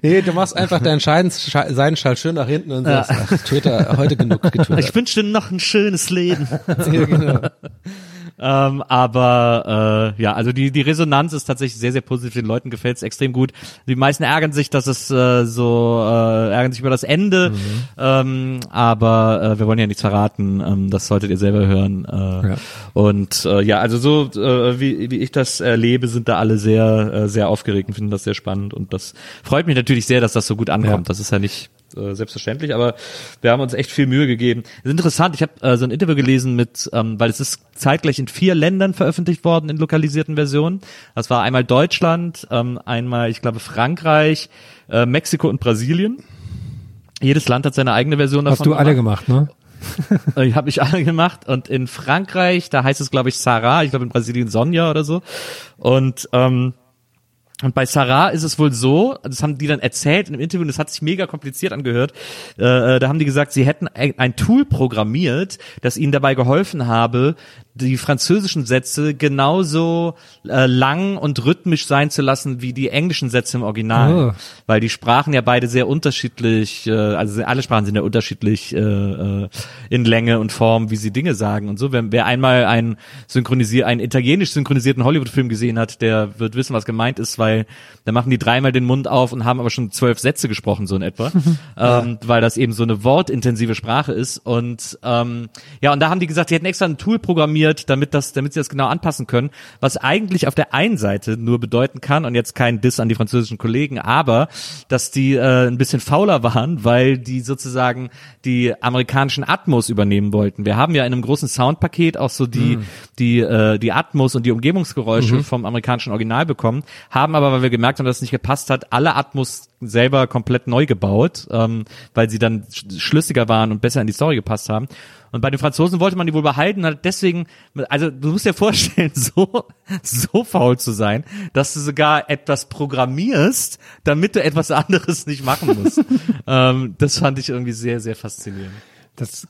Nee, du machst einfach deinen Seidenschall schön nach hinten und sagst, ach, Twitter, heute genug getwittert. ich wünsche dir noch ein schönes Leben. Ja, genau. Ähm, aber äh, ja, also die die Resonanz ist tatsächlich sehr sehr positiv. Den Leuten gefällt es extrem gut. Die meisten ärgern sich, dass es äh, so äh, ärgern sich über das Ende. Ähm, aber äh, wir wollen ja nichts verraten. Ähm, das solltet ihr selber hören. Äh, Ja. Und äh, ja, also so äh, wie wie ich das erlebe, sind da alle sehr äh, sehr aufgeregt und finden das sehr spannend. Und das freut mich natürlich sehr, dass das so gut ankommt. Ja. Das ist ja nicht äh, selbstverständlich, aber wir haben uns echt viel Mühe gegeben. Es ist interessant, ich habe äh, so ein Interview gelesen mit, ähm, weil es ist zeitgleich in vier Ländern veröffentlicht worden in lokalisierten Versionen. Das war einmal Deutschland, ähm, einmal, ich glaube, Frankreich, äh, Mexiko und Brasilien. Jedes Land hat seine eigene Version davon. hast du alle gemacht, ne? Äh, habe ich alle gemacht und in Frankreich, da heißt es glaube ich Sarah, ich glaube in Brasilien Sonja oder so. Und ähm, und bei Sarah ist es wohl so, das haben die dann erzählt in einem Interview, das hat sich mega kompliziert angehört. Äh, äh, da haben die gesagt, sie hätten ein Tool programmiert, das ihnen dabei geholfen habe, die französischen Sätze genauso äh, lang und rhythmisch sein zu lassen wie die englischen Sätze im Original, Oh. weil die Sprachen ja beide sehr unterschiedlich, äh, also alle Sprachen sind ja unterschiedlich äh, äh, in Länge und Form, wie sie Dinge sagen und so. Wer, wer einmal einen synchronisier, einen italienisch synchronisierten Hollywood-Film gesehen hat, der wird wissen, was gemeint ist, weil da machen die dreimal den Mund auf und haben aber schon zwölf Sätze gesprochen so in etwa, ähm, weil das eben so eine wortintensive Sprache ist und ähm, ja und da haben die gesagt, die hätten extra ein Tool programmiert, damit das, damit sie das genau anpassen können, was eigentlich auf der einen Seite nur bedeuten kann und jetzt kein Diss an die französischen Kollegen, aber dass die äh, ein bisschen fauler waren, weil die sozusagen die amerikanischen Atmos übernehmen wollten. Wir haben ja in einem großen Soundpaket auch so die die äh, die Atmos und die Umgebungsgeräusche vom amerikanischen Original bekommen, haben aber, weil wir gemerkt haben, dass es nicht gepasst hat, alle Atmos selber komplett neu gebaut, ähm, weil sie dann sch- schlüssiger waren und besser in die Story gepasst haben. Und bei den Franzosen wollte man die wohl behalten, hat deswegen, also du musst dir vorstellen, so, so faul zu sein, dass du sogar etwas programmierst, damit du etwas anderes nicht machen musst. ähm, das fand ich irgendwie sehr, sehr faszinierend. Das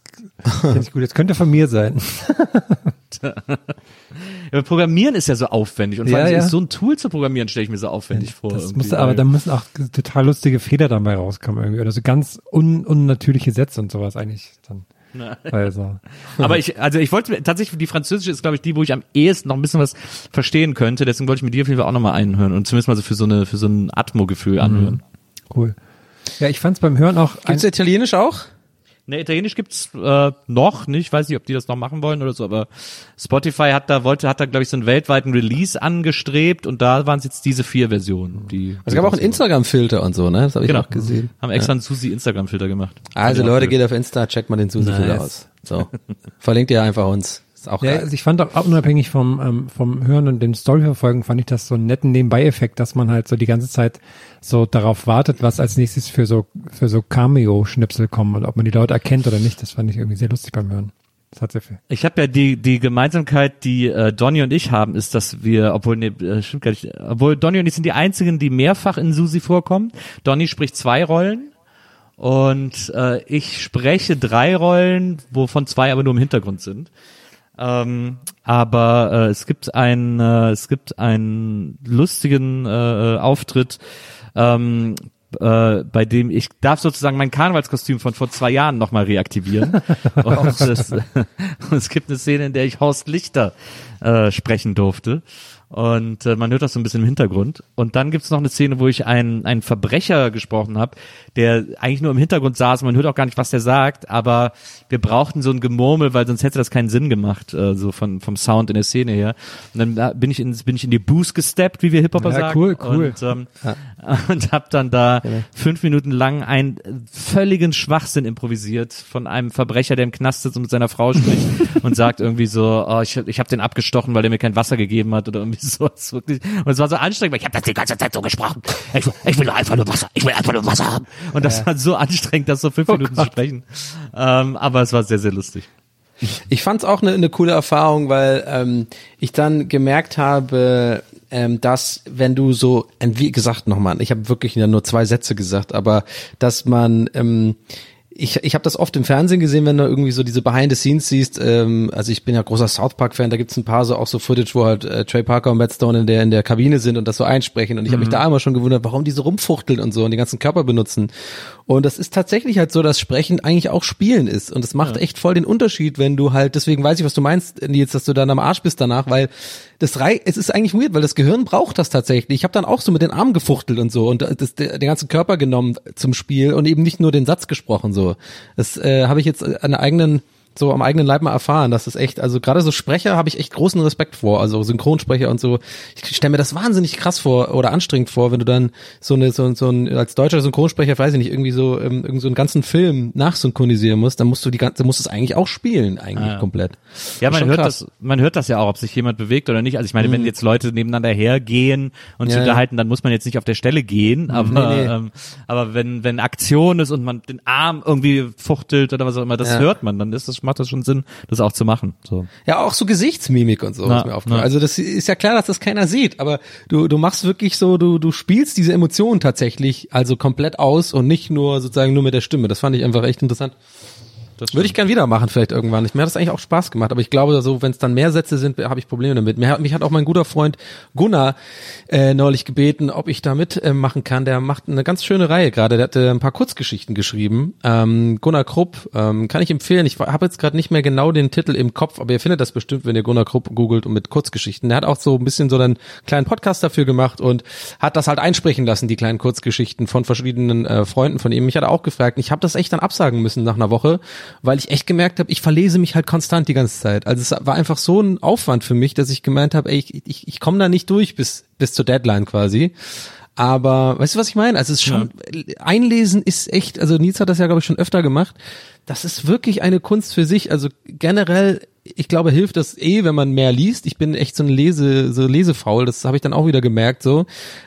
finde ich gut. Das könnte von mir sein. Ja, Programmieren ist ja so aufwendig und vor Ja, allem ja. so ein Tool zu programmieren, stelle ich mir so aufwendig vor. Das muss, aber da müssen auch total lustige Fehler dabei rauskommen irgendwie. Oder so ganz un, unnatürliche Sätze und sowas eigentlich dann. Also. Aber ich, also ich wollte mir- tatsächlich, die französische ist, glaube ich, die, wo ich am ehesten noch ein bisschen was verstehen könnte. Deswegen wollte ich mir die auf jeden Fall auch nochmal einhören und zumindest mal so für so eine, für so ein Atmo-Gefühl anhören. Cool. Ja, ich fand es beim Hören auch. Gibt's Italienisch auch? Ne, Italienisch gibt's äh, noch nicht, weiß nicht, ob die das noch machen wollen oder so, aber Spotify hat da wollte hat da glaube ich so einen weltweiten Release angestrebt und da waren es jetzt diese vier Versionen, die Es gab auch einen Instagram-Filter und so, ne? Das habe ich genau auch gesehen. haben extra einen Susi Instagram Filter gemacht. Also Leute, geht auf Insta, checkt mal den Susi-Filter Nice. aus. So. Verlinkt ihr einfach uns. Ist auch Ja, geil. also ich fand auch, auch unabhängig vom, ähm, vom Hören und dem Storyverfolgen, fand ich das so einen netten Nebenbei-Effekt, dass man halt so die ganze Zeit so darauf wartet, was als nächstes für so, für so Cameo-Schnipsel kommen und ob man die Leute erkennt oder nicht. Das fand ich irgendwie sehr lustig beim Hören. Das hat sehr viel. Ich habe ja die die Gemeinsamkeit, die äh, Donny und ich haben, ist, dass wir, obwohl nee, äh, stimmt gar nicht, obwohl Donny und ich sind die einzigen, die mehrfach in Susi vorkommen. Donny spricht zwei Rollen und äh, ich spreche drei Rollen, wovon zwei aber nur im Hintergrund sind. Ähm, aber äh, es gibt ein äh, es gibt einen lustigen äh, äh, Auftritt, ähm, äh, bei dem ich darf sozusagen mein Karnevalskostüm von vor zwei Jahren nochmal reaktivieren. und, es, es gibt eine Szene, in der ich Horst Lichter äh, sprechen durfte. Und äh, man hört das so ein bisschen im Hintergrund. Und dann gibt's noch eine Szene, wo ich einen, einen Verbrecher gesprochen habe, der eigentlich nur im Hintergrund saß. Man hört auch gar nicht, was der sagt, aber wir brauchten so ein Gemurmel, weil sonst hätte das keinen Sinn gemacht, äh, so von, vom Sound in der Szene her. Und dann da bin ich in, bin ich in die Boost gesteppt, wie wir Hip-Hopper Ja, sagen. cool, cool. Und, ähm, und habe dann da Genau. fünf Minuten lang einen völligen Schwachsinn improvisiert von einem Verbrecher, der im Knast sitzt und mit seiner Frau spricht und sagt irgendwie so, oh, ich, ich habe den abgestochen, weil der mir kein Wasser gegeben hat oder irgendwie sowas wirklich. Und es war so anstrengend, weil ich habe das die ganze Zeit so gesprochen. Ich, ich will nur einfach nur Wasser, ich will einfach nur Wasser haben. Und das war so anstrengend, das so fünf Minuten zu sprechen. Ähm, aber es war sehr, sehr lustig. Ich fand es auch eine ne coole Erfahrung, weil ähm, ich dann gemerkt habe, ähm, dass wenn du so, äh, wie gesagt nochmal, ich habe wirklich ja nur zwei Sätze gesagt, aber dass man ähm, ich, ich habe das oft im Fernsehen gesehen, wenn du irgendwie so diese Behind the Scenes siehst. Ähm, also ich bin ja großer South Park Fan. Da gibt's ein paar so auch so Footage, wo halt äh, Trey Parker und Matt Stone in der in der Kabine sind und das so einsprechen. Und ich habe mich da immer schon gewundert, warum die so rumfuchteln und so und den ganzen Körper benutzen. Und das ist tatsächlich halt so, dass Sprechen eigentlich auch Spielen ist. Und es macht echt voll den Unterschied, wenn du halt. Deswegen weiß ich, was du meinst, Nils, dass du dann am Arsch bist danach, weil das rei es ist eigentlich weird, weil das Gehirn braucht das tatsächlich. Ich habe dann auch so mit den Armen gefuchtelt und so und das, den ganzen Körper genommen zum Spiel und eben nicht nur den Satz gesprochen so. Das äh, habe ich jetzt an eigenen so am eigenen Leib mal erfahren, dass das echt, also gerade so Sprecher habe ich echt großen Respekt vor, also Synchronsprecher und so. Ich stelle mir das wahnsinnig krass vor oder anstrengend vor, wenn du dann so eine so, so ein als deutscher Synchronsprecher, weiß ich nicht, irgendwie so ähm, irgend so einen ganzen Film nachsynchronisieren musst, dann musst du die ganze, musst es eigentlich auch spielen eigentlich Ja. komplett. Ja, Ist man hört krass. das, man hört das ja auch, ob sich jemand bewegt oder nicht. Also ich meine, wenn jetzt Leute nebeneinander hergehen und sich Ja, ja. unterhalten, dann muss man jetzt nicht auf der Stelle gehen, aber, Nee, nee. Ähm, aber wenn, wenn Aktion ist und man den Arm irgendwie fuchtelt oder was auch immer, das Ja. hört man, dann ist das, macht das schon Sinn, das auch zu machen. So. Ja, auch so Gesichtsmimik und so Na, mir aufgefallen. Also das ist ja klar, dass das keiner sieht, aber du, du machst wirklich so, du, du spielst diese Emotionen tatsächlich also komplett aus und nicht nur sozusagen nur mit der Stimme. Das fand ich einfach echt interessant. Das Würde ich gern wieder machen, vielleicht irgendwann. Ich, mir hat das eigentlich auch Spaß gemacht, aber ich glaube, so wenn es dann mehr Sätze sind, habe ich Probleme damit. Mir mich hat auch mein guter Freund Gunnar äh, neulich gebeten, ob ich da mitmachen äh, kann. Der macht eine ganz schöne Reihe gerade. Der hat äh, ein paar Kurzgeschichten geschrieben. Ähm, Gunnar Krupp ähm, kann ich empfehlen. Ich habe jetzt gerade nicht mehr genau den Titel im Kopf, aber ihr findet das bestimmt, wenn ihr Gunnar Krupp googelt und mit Kurzgeschichten. Der hat auch so ein bisschen so einen kleinen Podcast dafür gemacht und hat das halt einsprechen lassen, die kleinen Kurzgeschichten von verschiedenen äh, Freunden von ihm. Mich hat er auch gefragt. Ich habe das echt dann absagen müssen nach einer Woche, weil ich echt gemerkt habe, ich verlese mich halt konstant die ganze Zeit. Also es war einfach so ein Aufwand für mich, dass ich gemeint habe, ey, ich, ich, ich komme da nicht durch bis bis zur Deadline quasi. Aber weißt du, was ich meine? Also es ist schon einlesen ist echt, also Nils hat das ja glaube ich schon öfter gemacht. Das ist wirklich eine Kunst für sich. Also generell ich glaube, hilft das eh, wenn man mehr liest. Ich bin echt so ein Lese, so lesefaul. Das habe ich dann auch wieder gemerkt. So,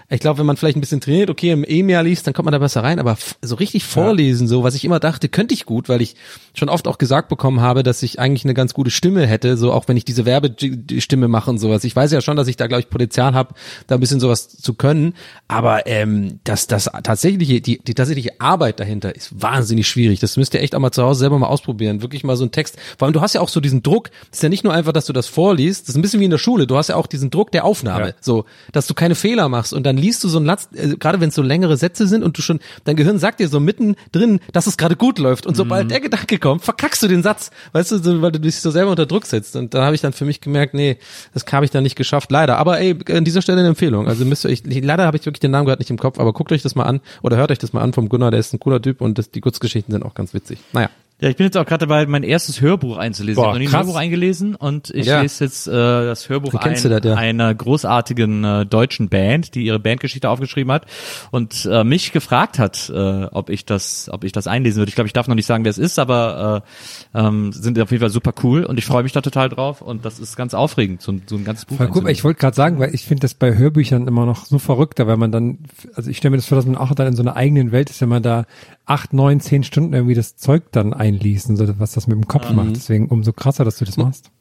ich glaube, wenn man vielleicht ein bisschen trainiert, okay, im eh mehr liest, dann kommt man da besser rein. Aber so richtig vorlesen, so was ich immer dachte, könnte ich gut, weil ich schon oft auch gesagt bekommen habe, dass ich eigentlich eine ganz gute Stimme hätte. So auch wenn ich diese Werbestimme mache und sowas. Ich weiß ja schon, dass ich da glaube ich Potenzial habe, da ein bisschen sowas zu können. Aber ähm, dass das tatsächliche, die, die tatsächliche Arbeit dahinter ist wahnsinnig schwierig. Das müsst ihr echt auch mal zu Hause selber mal ausprobieren. Wirklich mal so ein Text. Vor allem, du hast ja auch so diesen Druck, das ist ja nicht nur einfach, dass du das vorliest, das ist ein bisschen wie in der Schule. Du hast ja auch diesen Druck der Aufnahme, Ja. so, dass du keine Fehler machst und dann liest du so ein Latz, äh, gerade wenn es so längere Sätze sind und du schon, dein Gehirn sagt dir so mittendrin, dass es gerade gut läuft und sobald der Gedanke kommt, verkackst du den Satz, weißt du, so, weil du dich so selber unter Druck setzt und da habe ich dann für mich gemerkt, nee, das habe ich dann nicht geschafft, leider. Aber ey, an dieser Stelle eine Empfehlung. Also müsst ihr euch, leider habe ich wirklich den Namen gerade nicht im Kopf, aber guckt euch das mal an oder hört euch das mal an vom Gunnar, der ist ein cooler Typ und das, die Kurzgeschichten sind auch ganz witzig. Naja. Ja, ich bin jetzt auch gerade dabei, mein erstes Hörbuch einzulesen. Boah, ich habe noch nie ein. Hörbuch eingelesen und ich Ja. lese jetzt äh, das Hörbuch ein, das, ja? einer großartigen äh, deutschen Band, die ihre Bandgeschichte aufgeschrieben hat und äh, mich gefragt hat, äh, ob ich das, ob ich das einlesen würde. Ich glaube, ich darf noch nicht sagen, wer es ist, aber äh, ähm, sind auf jeden Fall super cool und ich freue mich da total drauf und das ist ganz aufregend, so, ein- so ein ganzes Buch. Voll einzulesen. Ich wollte gerade sagen, weil ich finde das bei Hörbüchern immer noch so verrückter, weil man dann, also ich stelle mir das vor, dass man auch dann in so einer eigenen Welt ist, wenn man da acht, neun, zehn Stunden irgendwie das Zeug dann so, was das mit dem Kopf macht. Deswegen umso krasser, dass du das machst.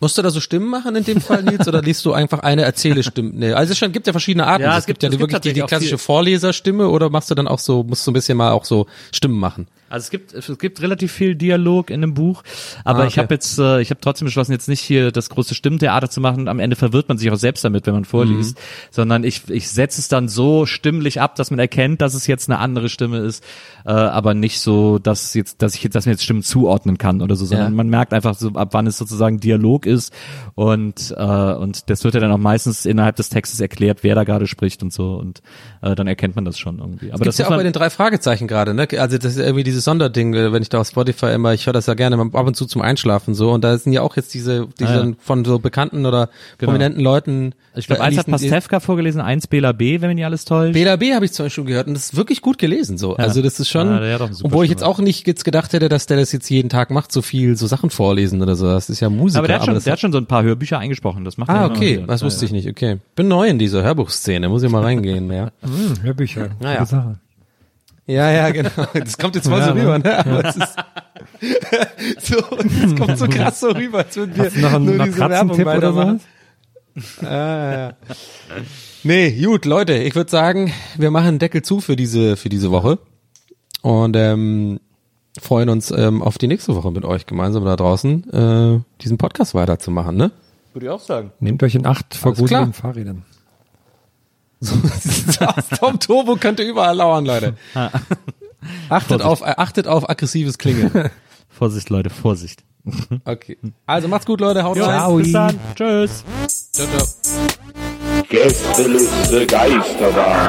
Musst du da so Stimmen machen in dem Fall, Nils, oder liest du einfach eine Erzählestimme? Nee, also es schon, gibt ja verschiedene Arten. Ja, es es gibt, gibt- ja es die, gibt wirklich die, die klassische Vorleserstimme oder machst du dann auch so, musst du ein bisschen mal auch so Stimmen machen? Also es gibt es gibt relativ viel Dialog in dem Buch, aber Ah, ich okay. habe jetzt äh, ich habe trotzdem beschlossen jetzt nicht hier das große Stimmtheater zu machen. Am Ende verwirrt man sich auch selbst damit, wenn man vorliest, Mhm. sondern ich ich setze es dann so stimmlich ab, dass man erkennt, dass es jetzt eine andere Stimme ist, äh, aber nicht so, dass jetzt dass ich jetzt dass man jetzt Stimmen zuordnen kann oder so, sondern Ja. man merkt einfach so ab wann es sozusagen Dialog ist und äh, und das wird ja dann auch meistens innerhalb des Textes erklärt, wer da gerade spricht und so und äh, dann erkennt man das schon irgendwie. Aber Gibt's das ja auch bei den drei Fragezeichen gerade, ne? Also das ist irgendwie dieses Sonderding, äh, wenn ich da auf Spotify immer, ich höre das ja gerne ab und zu zum Einschlafen so und da sind ja auch jetzt diese, diese Ah, ja. von so bekannten oder prominenten Leuten. ich glaube, äh, eins hat Pastewka vorgelesen, eins Bela B, wenn mich nicht alles täuscht. Bela B habe ich zum Beispiel gehört und das ist wirklich gut gelesen so. Also das ist schon, Ja, obwohl ich jetzt auch nicht jetzt gedacht hätte, dass der das jetzt jeden Tag macht, so viel so Sachen vorlesen oder so. Das ist ja Musiker. aber der hat, schon, der hat schon so ein paar Hörbücher eingesprochen. Das macht Ah, okay, wieder. das Ja, wusste ja. ich nicht, okay. Bin neu in dieser Hörbuchszene, muss ich mal reingehen, ja. Hm, Hörbücher. Naja. Gute Sache. Ja, ja, genau. Das kommt jetzt voll Ja, so ne? rüber, ne? Aber es ist so, das kommt so krass so rüber, als würden wir noch einen nur diese Matratzentipp Werbung oder weitermachen. so? Ah, ja. Nee, gut, Leute, ich würde sagen, wir machen einen Deckel zu für diese, für diese Woche. Und ähm, freuen uns ähm, auf die nächste Woche mit euch gemeinsam da draußen, äh, diesen Podcast weiterzumachen, ne? Würde ich auch sagen. Nehmt euch in Acht vor Alles gruseligen Fahrrädern. Tom Turbo könnte überall lauern, Leute. Achtet auf, äh, achtet auf aggressives Klingeln. Vorsicht, Leute, Vorsicht. Okay. Also macht's gut, Leute. Haut rein. Bis dann. Tschüss. Ciao, ciao. Gästeliste Geisterbahn.